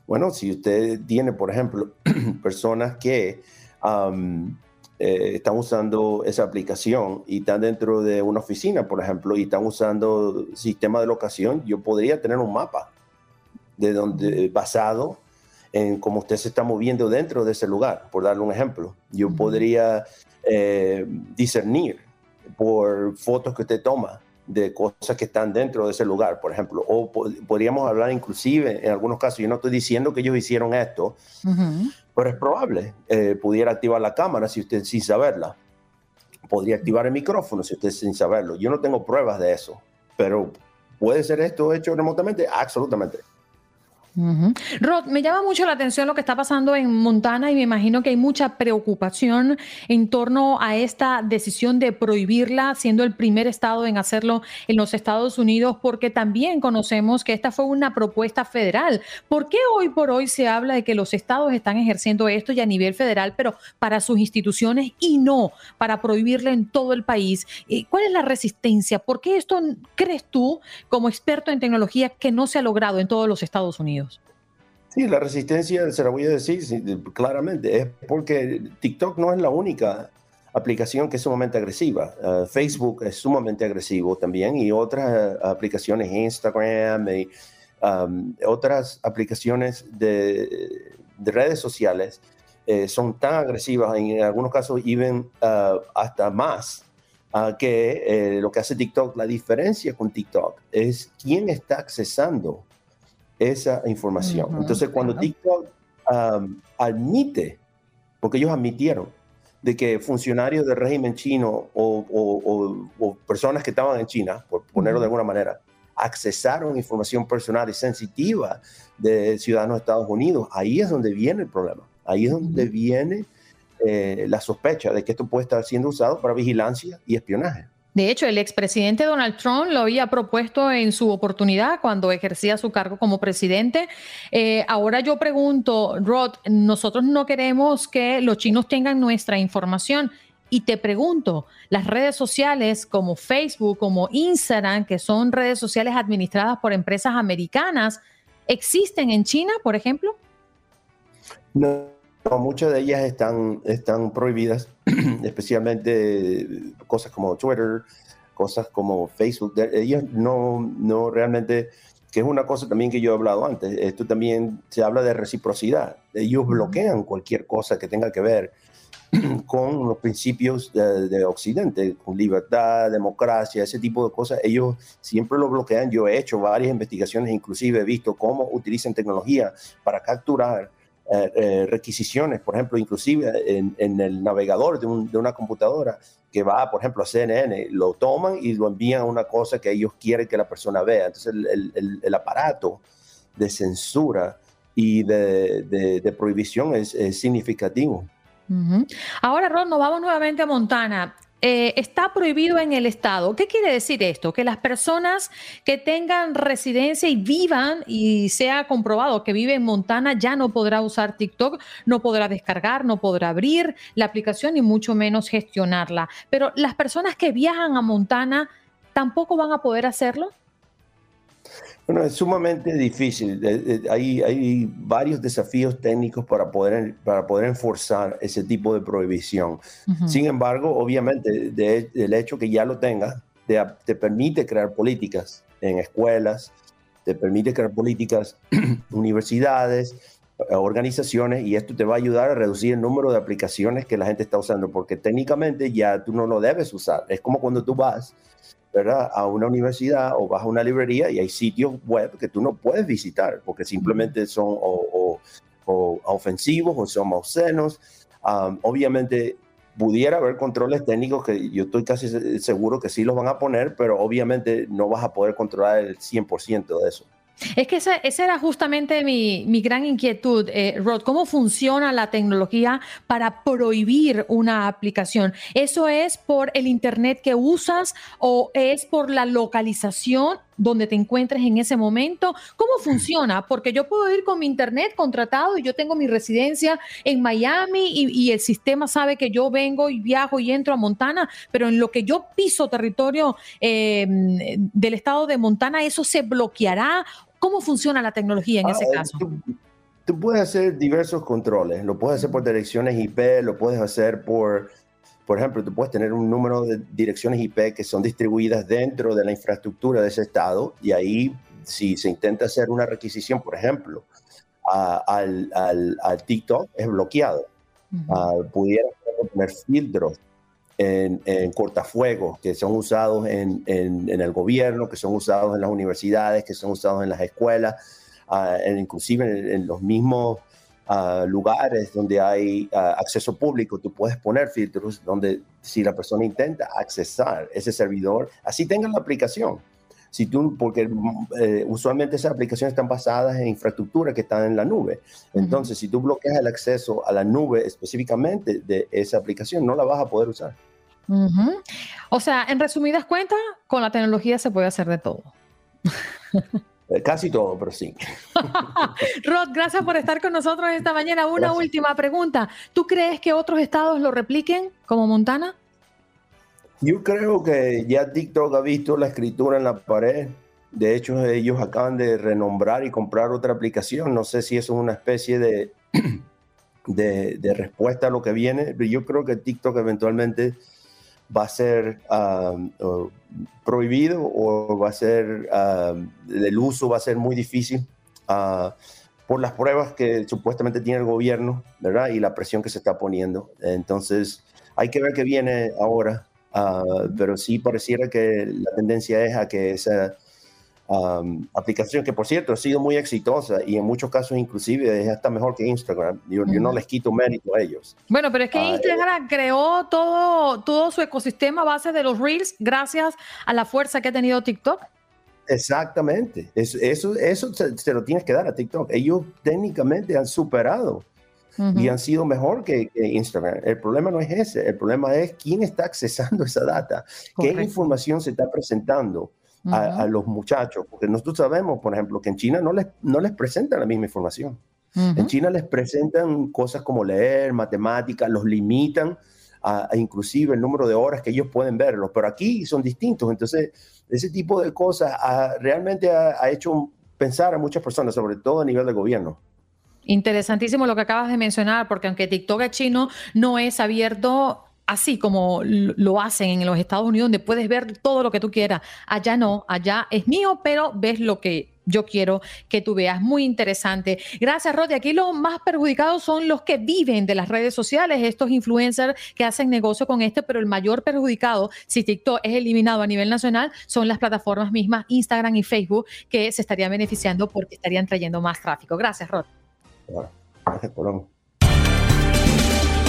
Bueno, si usted tiene, por ejemplo, personas que um, eh, están usando esa aplicación y están dentro de una oficina, por ejemplo, y están usando sistema de locación, yo podría tener un mapa de donde basado en cómo usted se está moviendo dentro de ese lugar, por darle un ejemplo. Yo podría eh, discernir por fotos que usted toma de cosas que están dentro de ese lugar, por ejemplo. O podríamos hablar inclusive, en algunos casos, yo no estoy diciendo que ellos hicieron esto, pero es probable. Eh, pudiera activar la cámara si usted sin saberla. Podría activar el micrófono si usted sin saberlo. Yo no tengo pruebas de eso, pero ¿puede ser esto hecho remotamente? Absolutamente. Rod, me llama mucho la atención lo que está pasando en Montana y me imagino que hay mucha preocupación en torno a esta decisión de prohibirla, siendo el primer estado en hacerlo en los Estados Unidos, porque también conocemos que esta fue una propuesta federal. ¿Por qué hoy por hoy se habla de que los estados están ejerciendo esto ya a nivel federal, pero para sus instituciones y no para prohibirla en todo el país? ¿Cuál es la resistencia? ¿Por qué esto crees tú, como experto en tecnología, que no se ha logrado en todos los Estados Unidos? Sí, la resistencia, se la voy a decir claramente, es porque TikTok no es la única aplicación que es sumamente agresiva. Uh, Facebook es sumamente agresivo también y otras uh, aplicaciones, Instagram y um, otras aplicaciones de, redes sociales eh, son tan agresivas, en algunos casos even uh, hasta más que eh, lo que hace TikTok. La diferencia con TikTok es quién está accesando esa información. Entonces, cuando TikTok admite, porque ellos admitieron, de que funcionarios del régimen chino o, personas que estaban en China, por ponerlo de alguna manera, accesaron información personal y sensitiva de ciudadanos de Estados Unidos, ahí es donde viene el problema. Ahí es donde viene eh, la sospecha de que esto puede estar siendo usado para vigilancia y espionaje. De hecho, el expresidente Donald Trump lo había propuesto en su oportunidad cuando ejercía su cargo como presidente. Eh, ahora yo pregunto, Rod, nosotros no queremos que los chinos tengan nuestra información. Y te pregunto, las redes sociales como Facebook, como Instagram, que son redes sociales administradas por empresas americanas, ¿existen en China, por ejemplo? No, muchas de ellas están, están prohibidas, especialmente cosas como Twitter, cosas como Facebook. Ellos no, no realmente, que es una cosa también que yo he hablado antes, esto también se habla de reciprocidad. Ellos bloquean cualquier cosa que tenga que ver con los principios de, Occidente, con libertad, democracia, ese tipo de cosas, ellos siempre lo bloquean. Yo he hecho varias investigaciones, inclusive he visto cómo utilizan tecnología para capturar eh, eh, requisiciones, por ejemplo, inclusive en, el navegador de, una computadora que va, por ejemplo, a CNN, lo toman y lo envían a una cosa que ellos quieren que la persona vea. Entonces, el, aparato de censura y de, prohibición es significativo. Ahora, Ron, nos vamos nuevamente a Montana. Eh, está prohibido en el estado. ¿Qué quiere decir esto? Que las personas que tengan residencia y vivan y sea comprobado que vive en Montana ya no podrá usar TikTok, no podrá descargar, no podrá abrir la aplicación y mucho menos gestionarla. Pero las personas que viajan a Montana tampoco van a poder hacerlo. Bueno, es sumamente difícil. Hay, hay varios desafíos técnicos para poder, para poder enforzar ese tipo de prohibición. Sin embargo, obviamente, el hecho que ya lo tengas te, te, permite crear políticas en escuelas, te permite crear políticas, universidades, organizaciones, y esto te va a ayudar a reducir el número de aplicaciones que la gente está usando, porque técnicamente ya tú no lo debes usar. Es como cuando tú vas ¿verdad? a una universidad o vas a una librería y hay sitios web que tú no puedes visitar porque simplemente son o, ofensivos o son obscenos. obviamente pudiera haber controles técnicos que yo estoy casi seguro que sí los van a poner, pero obviamente no vas a poder controlar el 100% de eso. Es que esa, era justamente mi, gran inquietud, eh, Rod. ¿Cómo funciona la tecnología para prohibir una aplicación? ¿Eso es por el Internet que usas o es por la localización donde te encuentres en ese momento? ¿Cómo funciona? Porque yo puedo ir con mi Internet contratado y yo tengo mi residencia en Miami y, el sistema sabe que yo vengo y viajo y entro a Montana, pero en lo que yo piso territorio eh, del estado de Montana, ¿eso se bloqueará ¿Cómo funciona la tecnología en ese ah, caso? Tú, puedes hacer diversos controles. Lo puedes hacer por direcciones IP, lo puedes hacer por, por ejemplo, tú puedes tener un número de direcciones IP que son distribuidas dentro de la infraestructura de ese estado y ahí si se intenta hacer una requisición, por ejemplo, al, al, TikTok es bloqueado. Ah, pudiera poner filtros en, cortafuegos que son usados en, el gobierno, que son usados en las universidades, que son usados en las escuelas, uh, inclusive en, los mismos ah, lugares donde hay ah, acceso público, tú puedes poner filtros donde si la persona intenta accesar ese servidor, así tengan la aplicación. Si tú, porque eh, usualmente esas aplicaciones están basadas en infraestructura que están en la nube. Entonces, si tú bloqueas el acceso a la nube específicamente de esa aplicación, no la vas a poder usar. O sea, en resumidas cuentas, con la tecnología se puede hacer de todo. Eh, casi todo, pero sí. Rod, gracias por estar con nosotros esta mañana. Una última pregunta. ¿Tú crees que otros estados lo repliquen como Montana? Yo creo que ya TikTok ha visto la escritura en la pared. De hecho, ellos acaban de renombrar y comprar otra aplicación. No sé si eso es una especie de, de, de respuesta a lo que viene, pero yo creo que TikTok eventualmente va a ser prohibido o va a ser, el uso va a ser muy difícil ah, por las pruebas que supuestamente tiene el gobierno, ¿verdad? Y la presión que se está poniendo. Entonces, hay que ver qué viene ahora, ah, pero sí pareciera que la tendencia es a que esa aplicación que por cierto ha sido muy exitosa y en muchos casos inclusive es hasta mejor que Instagram. Yo, no les quito mérito a ellos. Bueno, pero es que ah, Instagram creó todo, todo su ecosistema a base de los reels gracias a la fuerza que ha tenido TikTok. Exactamente. Eso, eso, eso se, lo tienes que dar a TikTok. Ellos técnicamente han superado y han sido mejor que, Instagram. El problema no es ese, el problema es quién está accesando esa data, qué información se está presentando. A, los muchachos, porque nosotros sabemos, por ejemplo, que en China no les, no les presentan la misma información. En China les presentan cosas como leer, matemáticas, los limitan a, inclusive el número de horas que ellos pueden verlos, pero aquí son distintos. Entonces, ese tipo de cosas realmente ha, ha hecho pensar a muchas personas, sobre todo a nivel de gobierno. Interesantísimo lo que acabas de mencionar, porque aunque TikTok es chino, no es abierto así como lo hacen en los Estados Unidos, donde puedes ver todo lo que tú quieras. Allá no, allá es mío, pero ves lo que yo quiero que tú veas. Muy interesante. Gracias, Rodi. Aquí los más perjudicados son los que viven de las redes sociales, estos influencers que hacen negocio con esto, pero el mayor perjudicado, si TikTok es eliminado a nivel nacional, son las plataformas mismas, Instagram y Facebook, que se estarían beneficiando porque estarían trayendo más tráfico. Gracias, Rod. Gracias,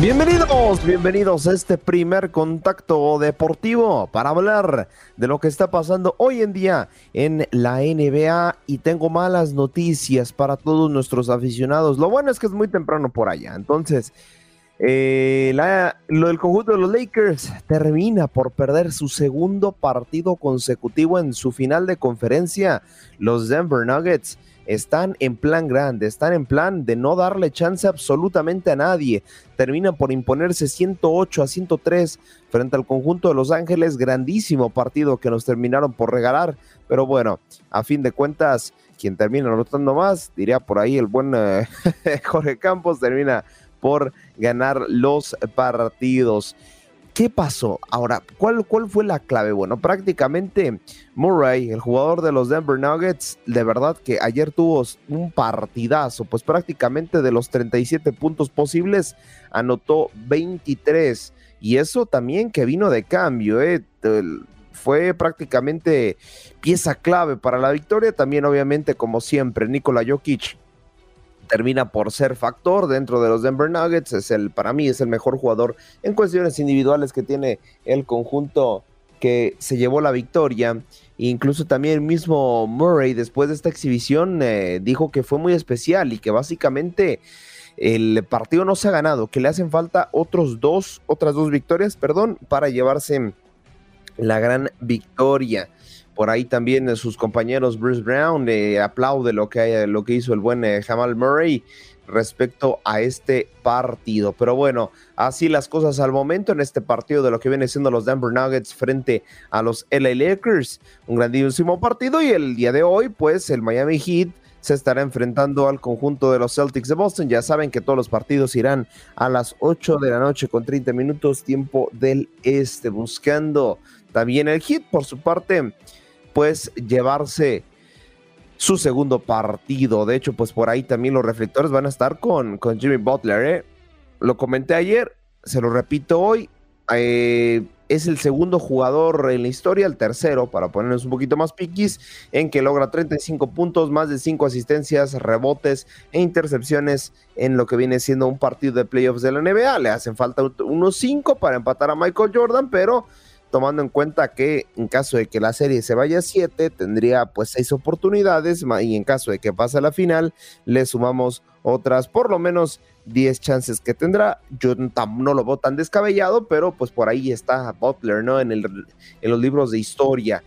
Bienvenidos, bienvenidos a este primer contacto deportivo para hablar de lo que está pasando hoy en día en la NBA y tengo malas noticias para todos nuestros aficionados. Lo bueno es que es muy temprano por allá, entonces eh, lo, el conjunto de los Lakers termina por perder su segundo partido consecutivo en su final de conferencia. Los Denver Nuggets están en plan grande, están en plan de no darle chance absolutamente a nadie. Terminan por imponerse 108 a 103 frente al conjunto de Los Ángeles. Grandísimo partido que nos terminaron por regalar. Pero bueno, a fin de cuentas, quien termina anotando más, diría por ahí el buen eh, Jorge Campos, termina por ganar los partidos. ¿Qué pasó? Ahora, ¿cuál, ¿cuál fue la clave? Bueno, prácticamente Murray, el jugador de los Denver Nuggets, de verdad que ayer tuvo un partidazo, pues prácticamente de los 37 puntos posibles, anotó 23. Y eso también que vino de cambio, ¿eh? fue prácticamente pieza clave para la victoria. También, obviamente, como siempre, Nikola Jokic termina por ser factor dentro de los Denver Nuggets. Es el, para mí, es el mejor jugador en cuestiones individuales que tiene el conjunto que se llevó la victoria. Incluso también el mismo Murray, después de esta exhibición, eh, dijo que fue muy especial y que básicamente el partido no se ha ganado, que le hacen falta otros dos, otras dos victorias, perdón, para llevarse la gran victoria. Por ahí también sus compañeros Bruce Brown le aplaude lo que, lo que hizo el buen eh, Jamal Murray respecto a este partido. Pero bueno, así las cosas al momento en este partido de lo que viene siendo los Denver Nuggets frente a los LA Lakers. Un grandísimo partido y el día de hoy, pues el Miami Heat se estará enfrentando al conjunto de los Celtics de Boston. Ya saben que todos los partidos irán a las 8 de la noche con 30 minutos tiempo del este, buscando también el Heat por su parte pues llevarse su segundo partido. De hecho, pues por ahí también los reflectores van a estar con, con Jimmy Butler. ¿eh? Lo comenté ayer, se lo repito hoy. Eh, es el segundo jugador en la historia, el tercero, para ponernos un poquito más piquis, en que logra 35 puntos, más de 5 asistencias, rebotes e intercepciones en lo que viene siendo un partido de playoffs de la NBA. Le hacen falta unos 5 para empatar a Michael Jordan, pero tomando en cuenta que en caso de que la serie se vaya a 7, tendría pues 6 oportunidades y en caso de que pase a la final, le sumamos otras por lo menos 10 chances que tendrá. Yo no lo veo tan descabellado, pero pues por ahí está Butler, ¿no? En, el, en los libros de historia.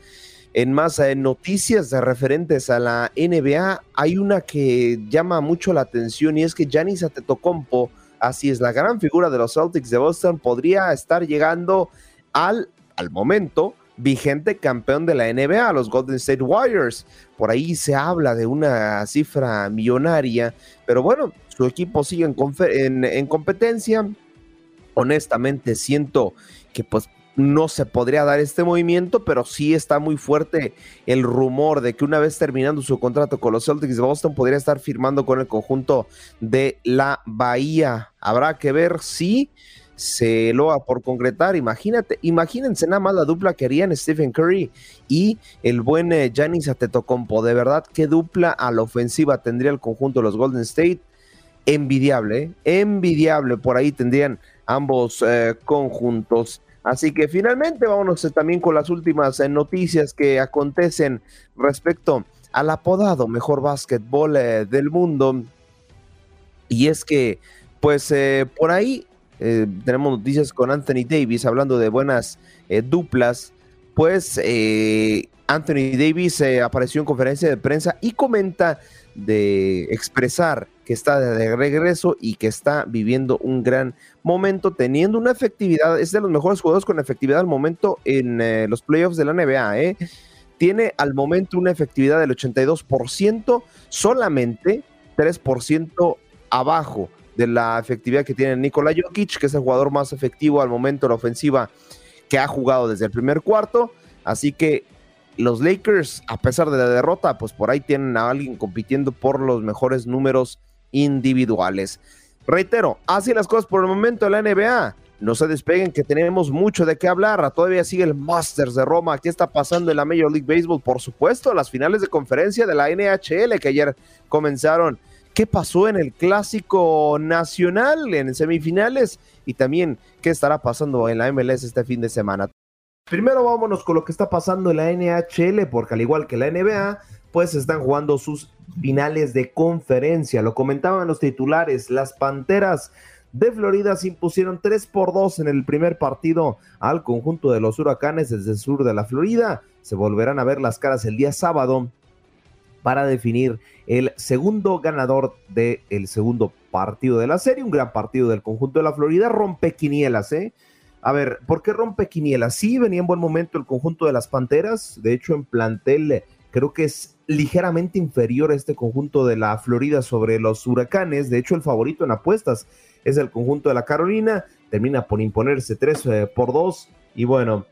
En más en noticias referentes a la NBA, hay una que llama mucho la atención y es que Giannis Antetokounmpo, así es, la gran figura de los Celtics de Boston, podría estar llegando al al momento vigente campeón de la NBA, los Golden State Warriors. Por ahí se habla de una cifra millonaria, pero bueno, su equipo sigue en, en competencia. Honestamente, siento que pues no se podría dar este movimiento, pero sí está muy fuerte el rumor de que una vez terminando su contrato con los Celtics de Boston podría estar firmando con el conjunto de la Bahía. Habrá que ver si se lo va por concretar. Imagínate, imagínense nada más la dupla que harían Stephen Curry y el buen eh, Giannis Atetokounmpo. De verdad, qué dupla a la ofensiva tendría el conjunto de los Golden State. Envidiable, ¿eh? envidiable. Por ahí tendrían ambos eh, conjuntos. Así que finalmente vámonos también con las últimas noticias que acontecen respecto al apodado mejor básquetbol del mundo. Y es que, pues por ahí tenemos noticias con Anthony Davis hablando de buenas duplas. Pues Anthony Davis apareció en conferencia de prensa y comenta de expresar que está de regreso y que está viviendo un gran momento, teniendo una efectividad, es de los mejores jugadores con efectividad al momento en eh, los playoffs de la NBA. ¿eh? Tiene al momento una efectividad del 82%, solamente 3% abajo de la efectividad que tiene Nikola Jokic, que es el jugador más efectivo al momento en la ofensiva que ha jugado desde el primer cuarto. Así que los Lakers, a pesar de la derrota, pues por ahí tienen a alguien compitiendo por los mejores números individuales. Reitero, así las cosas por el momento de la NBA. No se despeguen que tenemos mucho de qué hablar. Todavía sigue el Masters de Roma. ¿Qué está pasando en la Major League Baseball? Por supuesto, las finales de conferencia de la NHL que ayer comenzaron. ¿Qué pasó en el Clásico Nacional en semifinales? Y también, ¿qué estará pasando en la MLS este fin de semana? Primero vámonos con lo que está pasando en la NHL, porque al igual que la NBA, pues están jugando sus finales de conferencia. Lo comentaban los titulares, las Panteras de Florida se impusieron 3 por 2 en el primer partido al conjunto de los huracanes desde el sur de la Florida. Se volverán a ver las caras el día sábado para definir el segundo ganador del segundo partido de la serie. Un gran partido del conjunto de la Florida. Rompe quinielas, ¿eh? A ver, ¿por qué rompe quinielas? Sí, venía en buen momento el conjunto de las Panteras. De hecho, en plantel creo que es ligeramente inferior a este conjunto de la Florida sobre los huracanes. De hecho, el favorito en apuestas es el conjunto de la Carolina. Termina por imponerse 3 eh, por 2 y bueno,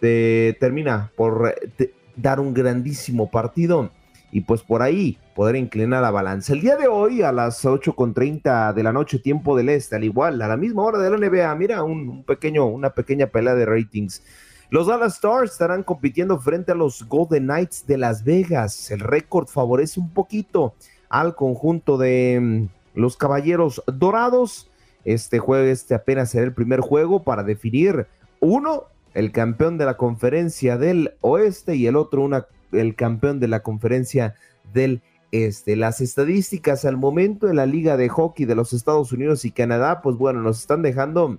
termina por eh, dar un grandísimo partido y pues por ahí poder inclinar la balanza. El día de hoy a las 8.30 de la noche, tiempo del este, al igual, a la misma hora de la NBA, mira, un pequeño, una pequeña pelea de ratings. Los Dallas Stars estarán compitiendo frente a los Golden Knights de Las Vegas. El récord favorece un poquito al conjunto de mm, los Caballeros Dorados. Este juego, este apenas será el primer juego para definir uno, el campeón de la conferencia del oeste y el otro, una, el campeón de la conferencia del este. Las estadísticas al momento en la Liga de Hockey de los Estados Unidos y Canadá, pues bueno, nos están dejando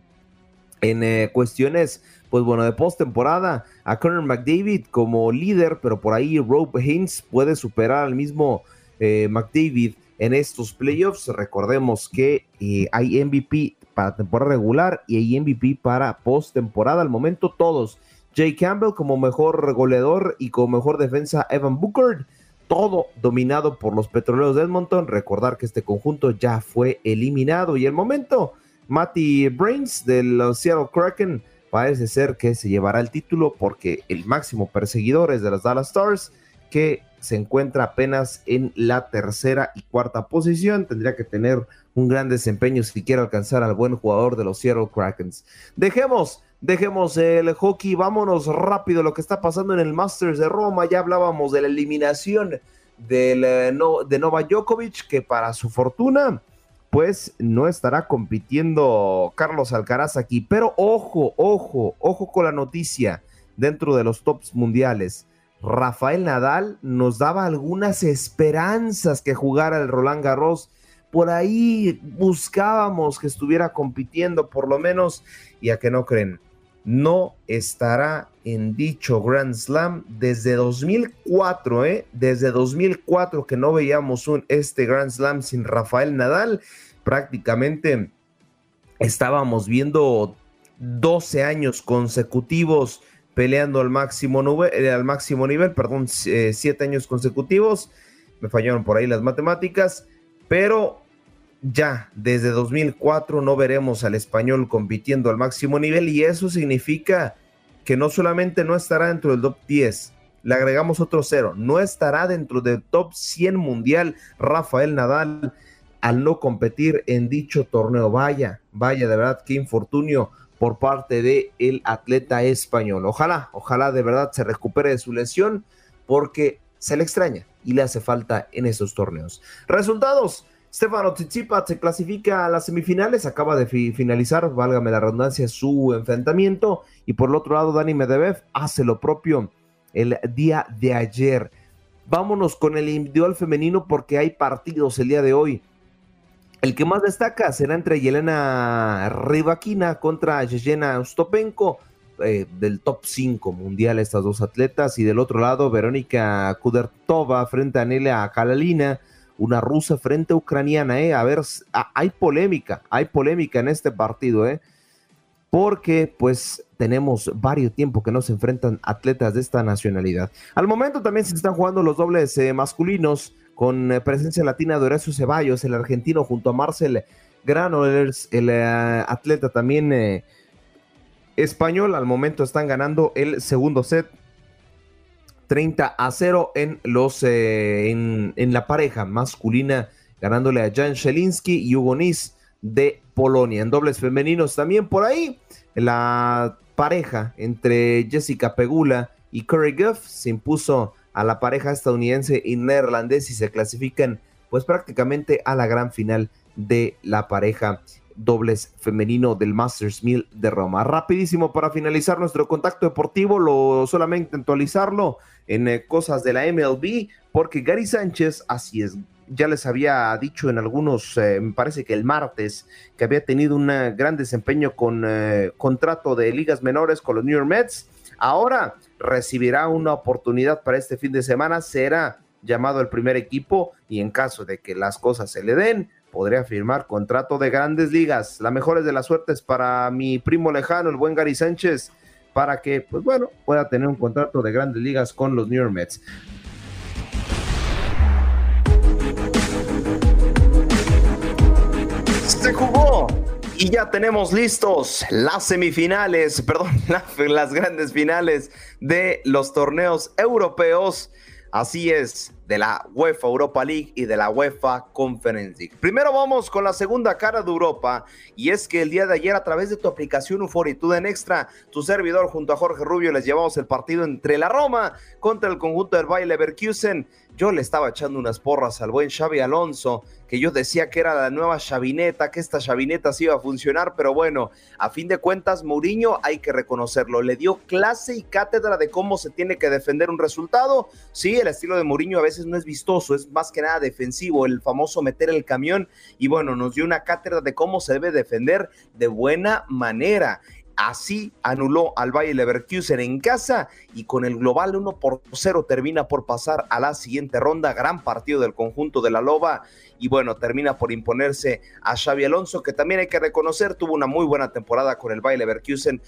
en eh, cuestiones pues bueno, de postemporada a Conor McDavid como líder, pero por ahí Rope Haynes puede superar al mismo eh, McDavid en estos playoffs. Recordemos que eh, hay MVP para temporada regular y hay MVP para postemporada. Al momento todos. Jay Campbell como mejor goleador y como mejor defensa Evan Booker. Todo dominado por los petroleros de Edmonton. Recordar que este conjunto ya fue eliminado y el momento. Matty Brains de los Seattle Kraken parece ser que se llevará el título porque el máximo perseguidor es de los Dallas Stars, que se encuentra apenas en la tercera y cuarta posición. Tendría que tener un gran desempeño si quiere alcanzar al buen jugador de los Seattle Krakens. Dejemos, dejemos el hockey, vámonos rápido lo que está pasando en el Masters de Roma. Ya hablábamos de la eliminación eh, de Nova Djokovic, que para su fortuna pues no estará compitiendo Carlos Alcaraz aquí. Pero ojo, ojo, ojo con la noticia dentro de los tops mundiales. Rafael Nadal nos daba algunas esperanzas que jugara el Roland Garros. Por ahí buscábamos que estuviera compitiendo, por lo menos, y a que no creen, no estará en dicho Grand Slam desde 2004, ¿eh? Desde 2004 que no veíamos un, este Grand Slam sin Rafael Nadal. Prácticamente estábamos viendo 12 años consecutivos peleando al máximo, eh, al máximo nivel, perdón, eh, siete años consecutivos. Me fallaron por ahí las matemáticas, pero ya desde 2004 no veremos al español compitiendo al máximo nivel y eso significa que no solamente no estará dentro del top 10, le agregamos otro cero, no estará dentro del top 100 mundial Rafael Nadal al no competir en dicho torneo. Vaya, vaya, de verdad, qué infortunio por parte del el atleta español. Ojalá, ojalá de verdad se recupere de su lesión porque se le extraña y le hace falta en esos torneos. Resultados. Stefano Tsitsipas se clasifica a las semifinales, acaba de finalizar, válgame la redundancia, su enfrentamiento. Y por el otro lado, Dani Medvedev hace lo propio el día de ayer. Vámonos con el individual femenino porque hay partidos el día de hoy. El que más destaca será entre Yelena Rybakina contra Yelena Ostopenko, eh, del top 5 mundial estas dos atletas, y del otro lado Verónica Kudertova frente a Nelia Kalalina, una rusa frente a ucraniana, eh. A ver, hay polémica, hay polémica en este partido, eh, porque pues tenemos varios tiempos que no se enfrentan atletas de esta nacionalidad. Al momento también se están jugando los dobles eh, masculinos con eh, presencia latina de Horacio Ceballos, el argentino, junto a Marcel Granollers, el eh, atleta también español. Al momento están ganando el segundo set. 30 a 0 en los en, la pareja masculina, ganándole a Jan Shelinski y Hugo Nis de Polonia. En dobles femeninos también por ahí, la pareja entre Jessica Pegula y Curry Guff se impuso a la pareja estadounidense y neerlandés y se clasifican pues prácticamente a la gran final de la pareja dobles femenino del Masters 1000 de Roma. Rapidísimo para finalizar nuestro contacto deportivo, lo solamente actualizarlo en eh, cosas de la MLB, porque Gary Sánchez, así es, ya les había dicho en algunos, eh, me parece que el martes, que había tenido un gran desempeño con eh, contrato de ligas menores con los New York Mets. Ahora recibirá una oportunidad para este fin de semana, será llamado al primer equipo y en caso de que las cosas se le den, podría firmar contrato de grandes ligas. La mejor es de las suertes para mi primo lejano, el buen Gary Sánchez, para que, pues bueno, pueda tener un contrato de grandes ligas con los New York Mets. Se jugó y ya tenemos listos las semifinales, perdón, las grandes finales de los torneos europeos. Así es, de la UEFA Europa League y de la UEFA Conference League. Primero vamos con la segunda cara de Europa y es que el día de ayer a través de tu aplicación Uforitud en Extra, tu servidor junto a Jorge Rubio les llevamos el partido entre la Roma contra el conjunto del Bayer Leverkusen yo le estaba echando unas porras al buen Xavi Alonso, que yo decía que era la nueva chavineta, que esta chavineta sí iba a funcionar, pero bueno, a fin de cuentas, Mourinho hay que reconocerlo, le dio clase y cátedra de cómo se tiene que defender un resultado. Sí, el estilo de Mourinho a veces no es vistoso, es más que nada defensivo, el famoso meter el camión, y bueno, nos dio una cátedra de cómo se debe defender de buena manera. Así anuló al Bayer Leverkusen en casa y con el global 1 por 0 termina por pasar a la siguiente ronda. Gran partido del conjunto de la Loba y bueno, termina por imponerse a Xavi Alonso, que también hay que reconocer, tuvo una muy buena temporada con el Bayer Leverkusen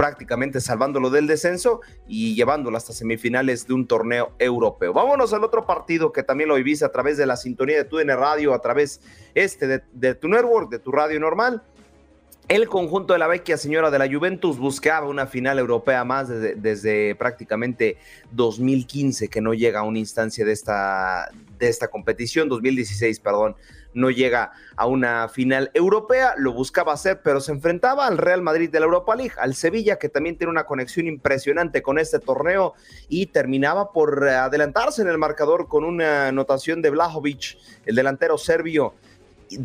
prácticamente salvándolo del descenso y llevándolo hasta semifinales de un torneo europeo. Vámonos al otro partido que también lo vivís a través de la sintonía de tu Radio, a través este de tu network, de tu radio normal. El conjunto de la vecchia señora de la Juventus buscaba una final europea más desde, prácticamente 2015 que no llega a una instancia de esta, de esta competición, 2016, perdón, no llega a una final europea, lo buscaba hacer, pero se enfrentaba al Real Madrid de la Europa League, al Sevilla, que también tiene una conexión impresionante con este torneo y terminaba por adelantarse en el marcador con una anotación de Vlahovic, el delantero serbio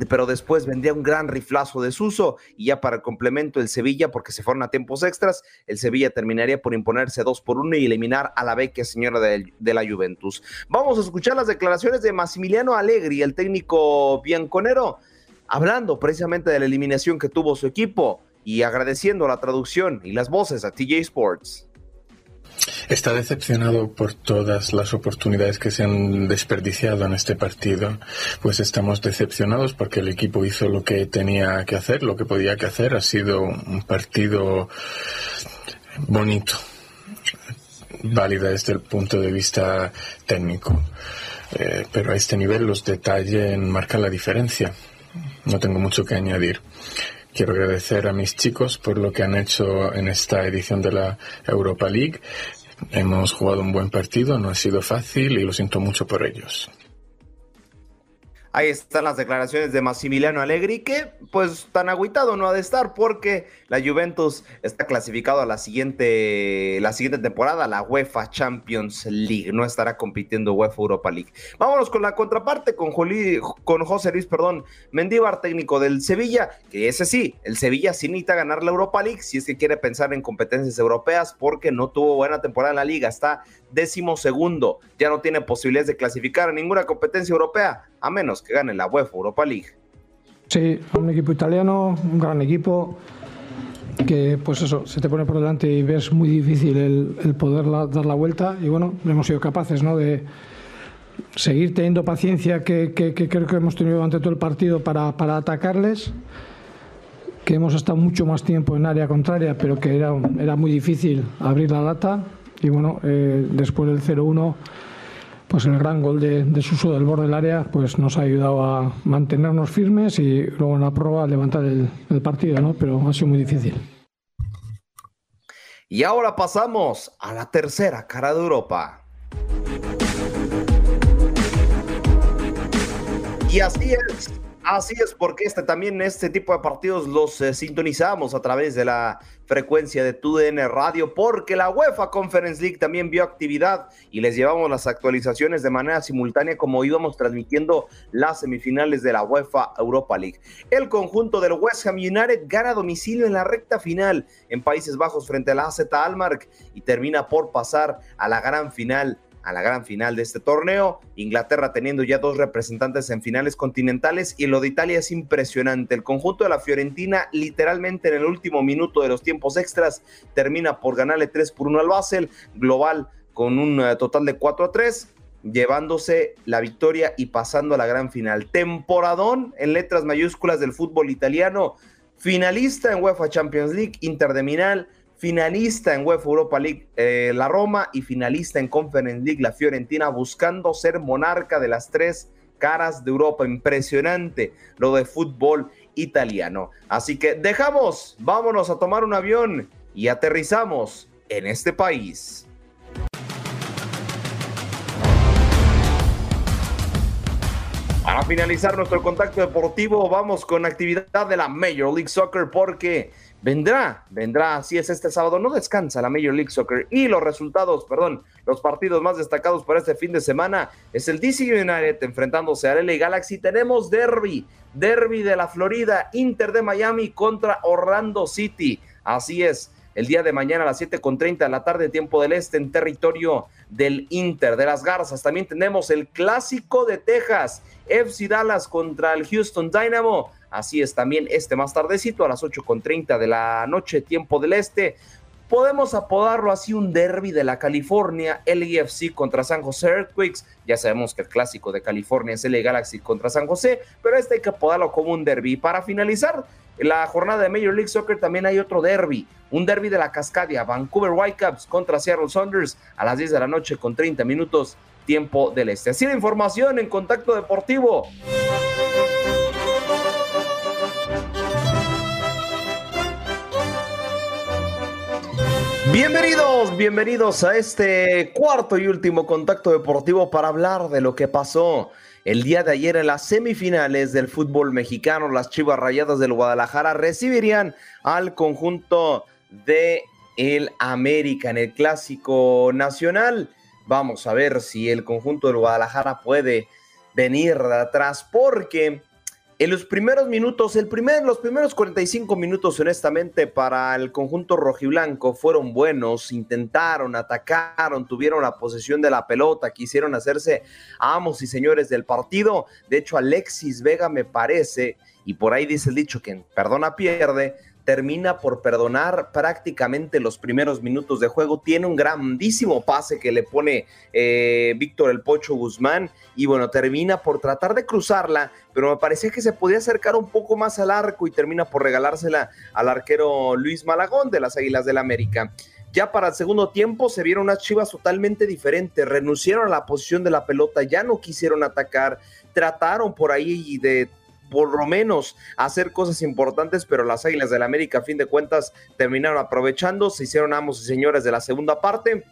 pero después vendría un gran riflazo de Suso y ya para el complemento el Sevilla, porque se fueron a tiempos extras, el Sevilla terminaría por imponerse dos por uno y eliminar a la vecchia señora de, la Juventus. Vamos a escuchar las declaraciones de Massimiliano Allegri, el técnico bianconero, hablando precisamente de la eliminación que tuvo su equipo y agradeciendo la traducción y las voces a TJ Sports. Está decepcionado por todas las oportunidades que se han desperdiciado en este partido. Pues estamos decepcionados porque el equipo hizo lo que tenía que hacer, lo que podía que hacer. Ha sido un partido bonito, válida desde el punto de vista técnico. Eh, pero a este nivel los detalles marcan la diferencia. No tengo mucho que añadir. Quiero agradecer a mis chicos por lo que han hecho en esta edición de la Europa League. Hemos jugado un buen partido, no ha sido fácil y lo siento mucho por ellos. Ahí están las declaraciones de Massimiliano Allegri, que pues tan agüitado no ha de estar porque la Juventus está clasificado a la siguiente, la siguiente temporada, la UEFA Champions League. No estará compitiendo UEFA Europa League. Vámonos con la contraparte, con, con José Luis, perdón, Mendíbar, técnico del Sevilla, que ese sí, el Sevilla sí necesita ganar la Europa League si es que quiere pensar en competencias europeas porque no tuvo buena temporada en la liga, está décimo segundo, ya no tiene posibilidades de clasificar a ninguna competencia europea, a menos que gane la UEFA Europa League. Sí, un equipo italiano, un gran equipo que pues eso, se te pone por delante y ves muy difícil el, poder dar la vuelta y bueno, hemos sido capaces ¿no? de seguir teniendo paciencia que, creo que hemos tenido durante todo el partido para, para, atacarles, que hemos estado mucho más tiempo en área contraria, pero que era, era muy difícil abrir la lata y bueno, eh, después del 0-1 pues el gran gol de, de, Suso del borde del área pues nos ha ayudado a mantenernos firmes y luego en la prueba levantar el, el partido, ¿no? Pero ha sido muy difícil. Y ahora pasamos a la tercera cara de Europa. Y así es, Así es, porque este, también este tipo de partidos los eh, sintonizamos a través de la frecuencia de TUDN Radio, porque la UEFA Conference League también vio actividad y les llevamos las actualizaciones de manera simultánea como íbamos transmitiendo las semifinales de la UEFA Europa League. El conjunto del West Ham United gana domicilio en la recta final en Países Bajos frente a la AZ Almark y termina por pasar a la gran final a la gran final de este torneo. Inglaterra teniendo ya dos representantes en finales continentales y lo de Italia es impresionante. El conjunto de la Fiorentina literalmente en el último minuto de los tiempos extras termina por ganarle 3 por 1 al Basel, global con un eh, total de 4 a 3 llevándose la victoria y pasando a la gran final. Temporadón en letras mayúsculas del fútbol italiano, finalista en UEFA Champions League, Inter de finalista en UEFA Europa League eh, la Roma y finalista en Conference League la Fiorentina, buscando ser monarca de las tres caras de Europa. Impresionante lo de fútbol italiano. Así que dejamos, vámonos a tomar un avión y aterrizamos en este país. Para finalizar nuestro contacto deportivo, vamos con actividad de la Major League Soccer porque vendrá, vendrá, así es este sábado, no descansa la Major League Soccer y los resultados, perdón, los partidos más destacados para este fin de semana es el DC United enfrentándose a LA Galaxy, tenemos derby, derby de la Florida, Inter de Miami contra Orlando City, así es, el día de mañana a las 7.30 de la tarde, tiempo del este, en territorio del Inter de las Garzas. También tenemos el clásico de Texas, FC Dallas contra el Houston Dynamo. Así es también este más tardecito a las 8.30 de la noche, tiempo del este. Podemos apodarlo así un derby de la California, LAFC contra San José Earthquakes. Ya sabemos que el clásico de California es LA Galaxy contra San José, pero este hay que apodarlo como un derby. Para finalizar la jornada de Major League Soccer también hay otro derby, un derby de la Cascadia, Vancouver Whitecaps contra Seattle Saunders a las 10 de la noche con 30 minutos tiempo del este. Así la información en Contacto Deportivo. Bienvenidos, bienvenidos a este cuarto y último contacto deportivo para hablar de lo que pasó el día de ayer en las semifinales del fútbol mexicano. Las Chivas Rayadas del Guadalajara recibirían al conjunto de el América en el clásico nacional. Vamos a ver si el conjunto del Guadalajara puede venir de atrás porque en los primeros minutos, el primer, los primeros 45 minutos, honestamente, para el conjunto rojiblanco fueron buenos. Intentaron, atacaron, tuvieron la posesión de la pelota, quisieron hacerse amos y señores del partido. De hecho, Alexis Vega me parece, y por ahí dice el dicho que perdona pierde, termina por perdonar prácticamente los primeros minutos de juego. Tiene un grandísimo pase que le pone eh, Víctor El Pocho Guzmán y bueno, termina por tratar de cruzarla, pero me parecía que se podía acercar un poco más al arco y termina por regalársela al arquero Luis Malagón de las Águilas del América. ya para el segundo tiempo se vieron unas Chivas totalmente diferentes, renunciaron a la posición de la pelota, ya no quisieron atacar, trataron por ahí de por lo menos hacer cosas importantes, pero las Águilas del la América a fin de cuentas terminaron aprovechando, se hicieron amos y señores de la segunda parte.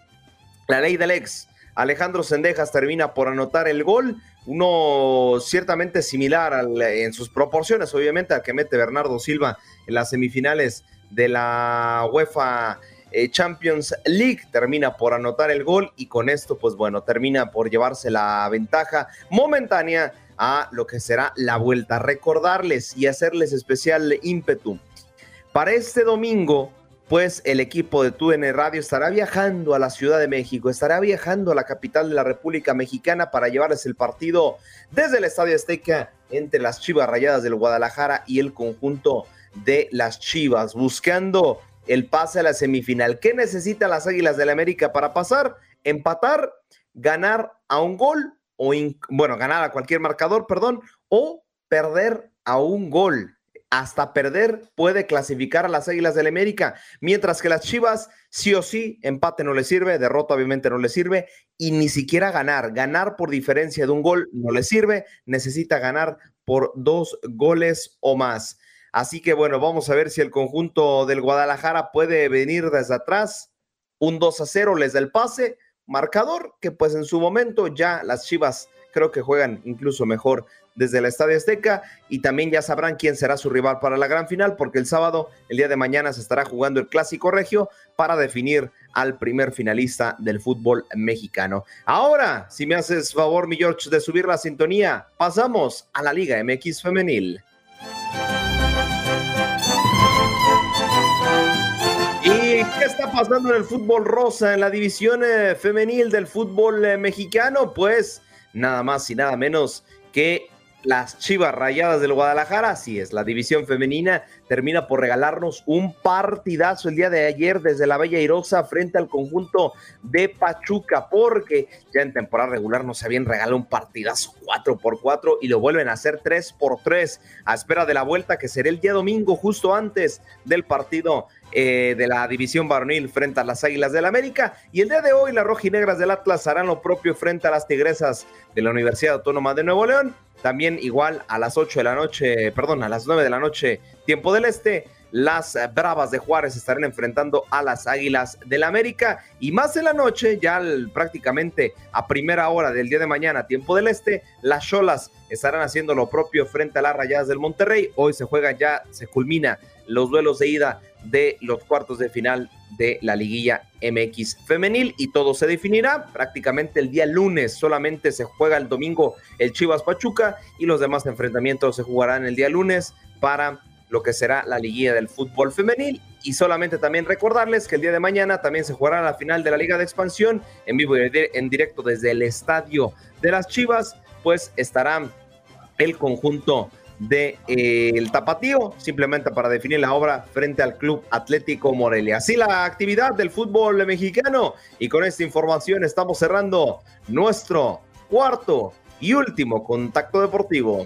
La ley del ex, Alejandro Sendejas termina por anotar el gol, uno ciertamente similar en sus proporciones, obviamente, al que mete Bernardo Silva en las semifinales de la UEFA eh, Champions League. Termina por anotar el gol y con esto, pues bueno, termina por llevarse la ventaja momentánea a lo que será la vuelta. Recordarles y hacerles especial ímpetu. Para este domingo, pues el equipo de TUN Radio estará viajando a la Ciudad de México, estará viajando a la capital de la República Mexicana para llevarles el partido desde el Estadio Azteca entre las Chivas Rayadas del Guadalajara y el conjunto de las Chivas, buscando el pase a la semifinal. ¿Qué necesitan las Águilas del la América para pasar? Empatar, ganar a un gol o, bueno, ganar a cualquier marcador, perdón, o perder a un gol. Hasta perder puede clasificar a las Águilas del América, mientras que las Chivas sí o sí, empate no le sirve, derrota obviamente no le sirve, y ni siquiera ganar, ganar por diferencia de un gol no le sirve, necesita ganar por dos goles o más. Así que bueno, vamos a ver si el conjunto del Guadalajara puede venir desde atrás, un 2 a 0 les da el pase, marcador que pues en su momento ya las Chivas creo que juegan incluso mejor desde la Estadio Azteca y también ya sabrán quién será su rival para la gran final porque el sábado, el día de mañana, se estará jugando el Clásico Regio para definir al primer finalista del fútbol mexicano. Ahora, si me haces favor, mi George, de subir la sintonía, pasamos a la Liga MX Femenil. Pasando en el fútbol rosa, en la división eh, femenil del fútbol eh, mexicano? Pues nada más y nada menos que las Chivas Rayadas del Guadalajara, así es, la división femenina termina por regalarnos un partidazo el día de ayer desde la Bella Irosa frente al conjunto de Pachuca, porque ya en temporada regular no se habían regalado un partidazo 4 por 4 y lo vuelven a hacer 3 por 3 a espera de la vuelta que será el día domingo justo antes del partido eh, de la división varonil frente a las Águilas del América. Y el día de hoy las rojinegras del Atlas harán lo propio frente a las Tigresas de la Universidad Autónoma de Nuevo León. También igual a las 8 de la noche, perdón, a las 9 de la noche, tiempo del este, las Bravas de Juárez estarán enfrentando a las Águilas del América y más en la noche, ya prácticamente a primera hora del día de mañana, tiempo del este, las Cholas estarán haciendo lo propio frente a las Rayadas del Monterrey. Hoy se juega ya, se culmina los duelos de ida de los cuartos de final de la liguilla MX femenil y todo se definirá prácticamente el día lunes. Solamente se juega el domingo el Chivas Pachuca y los demás enfrentamientos se jugarán el día lunes para lo que será la liguilla del fútbol femenil. Y solamente también recordarles que el día de mañana también se jugará la final de la Liga de Expansión en vivo y en directo desde el estadio de las Chivas, pues estará el conjunto de eh, Tapatío, simplemente para definir la obra frente al Club Atlético Morelia. Así la actividad del fútbol mexicano y con esta información estamos cerrando nuestro cuarto y último contacto deportivo.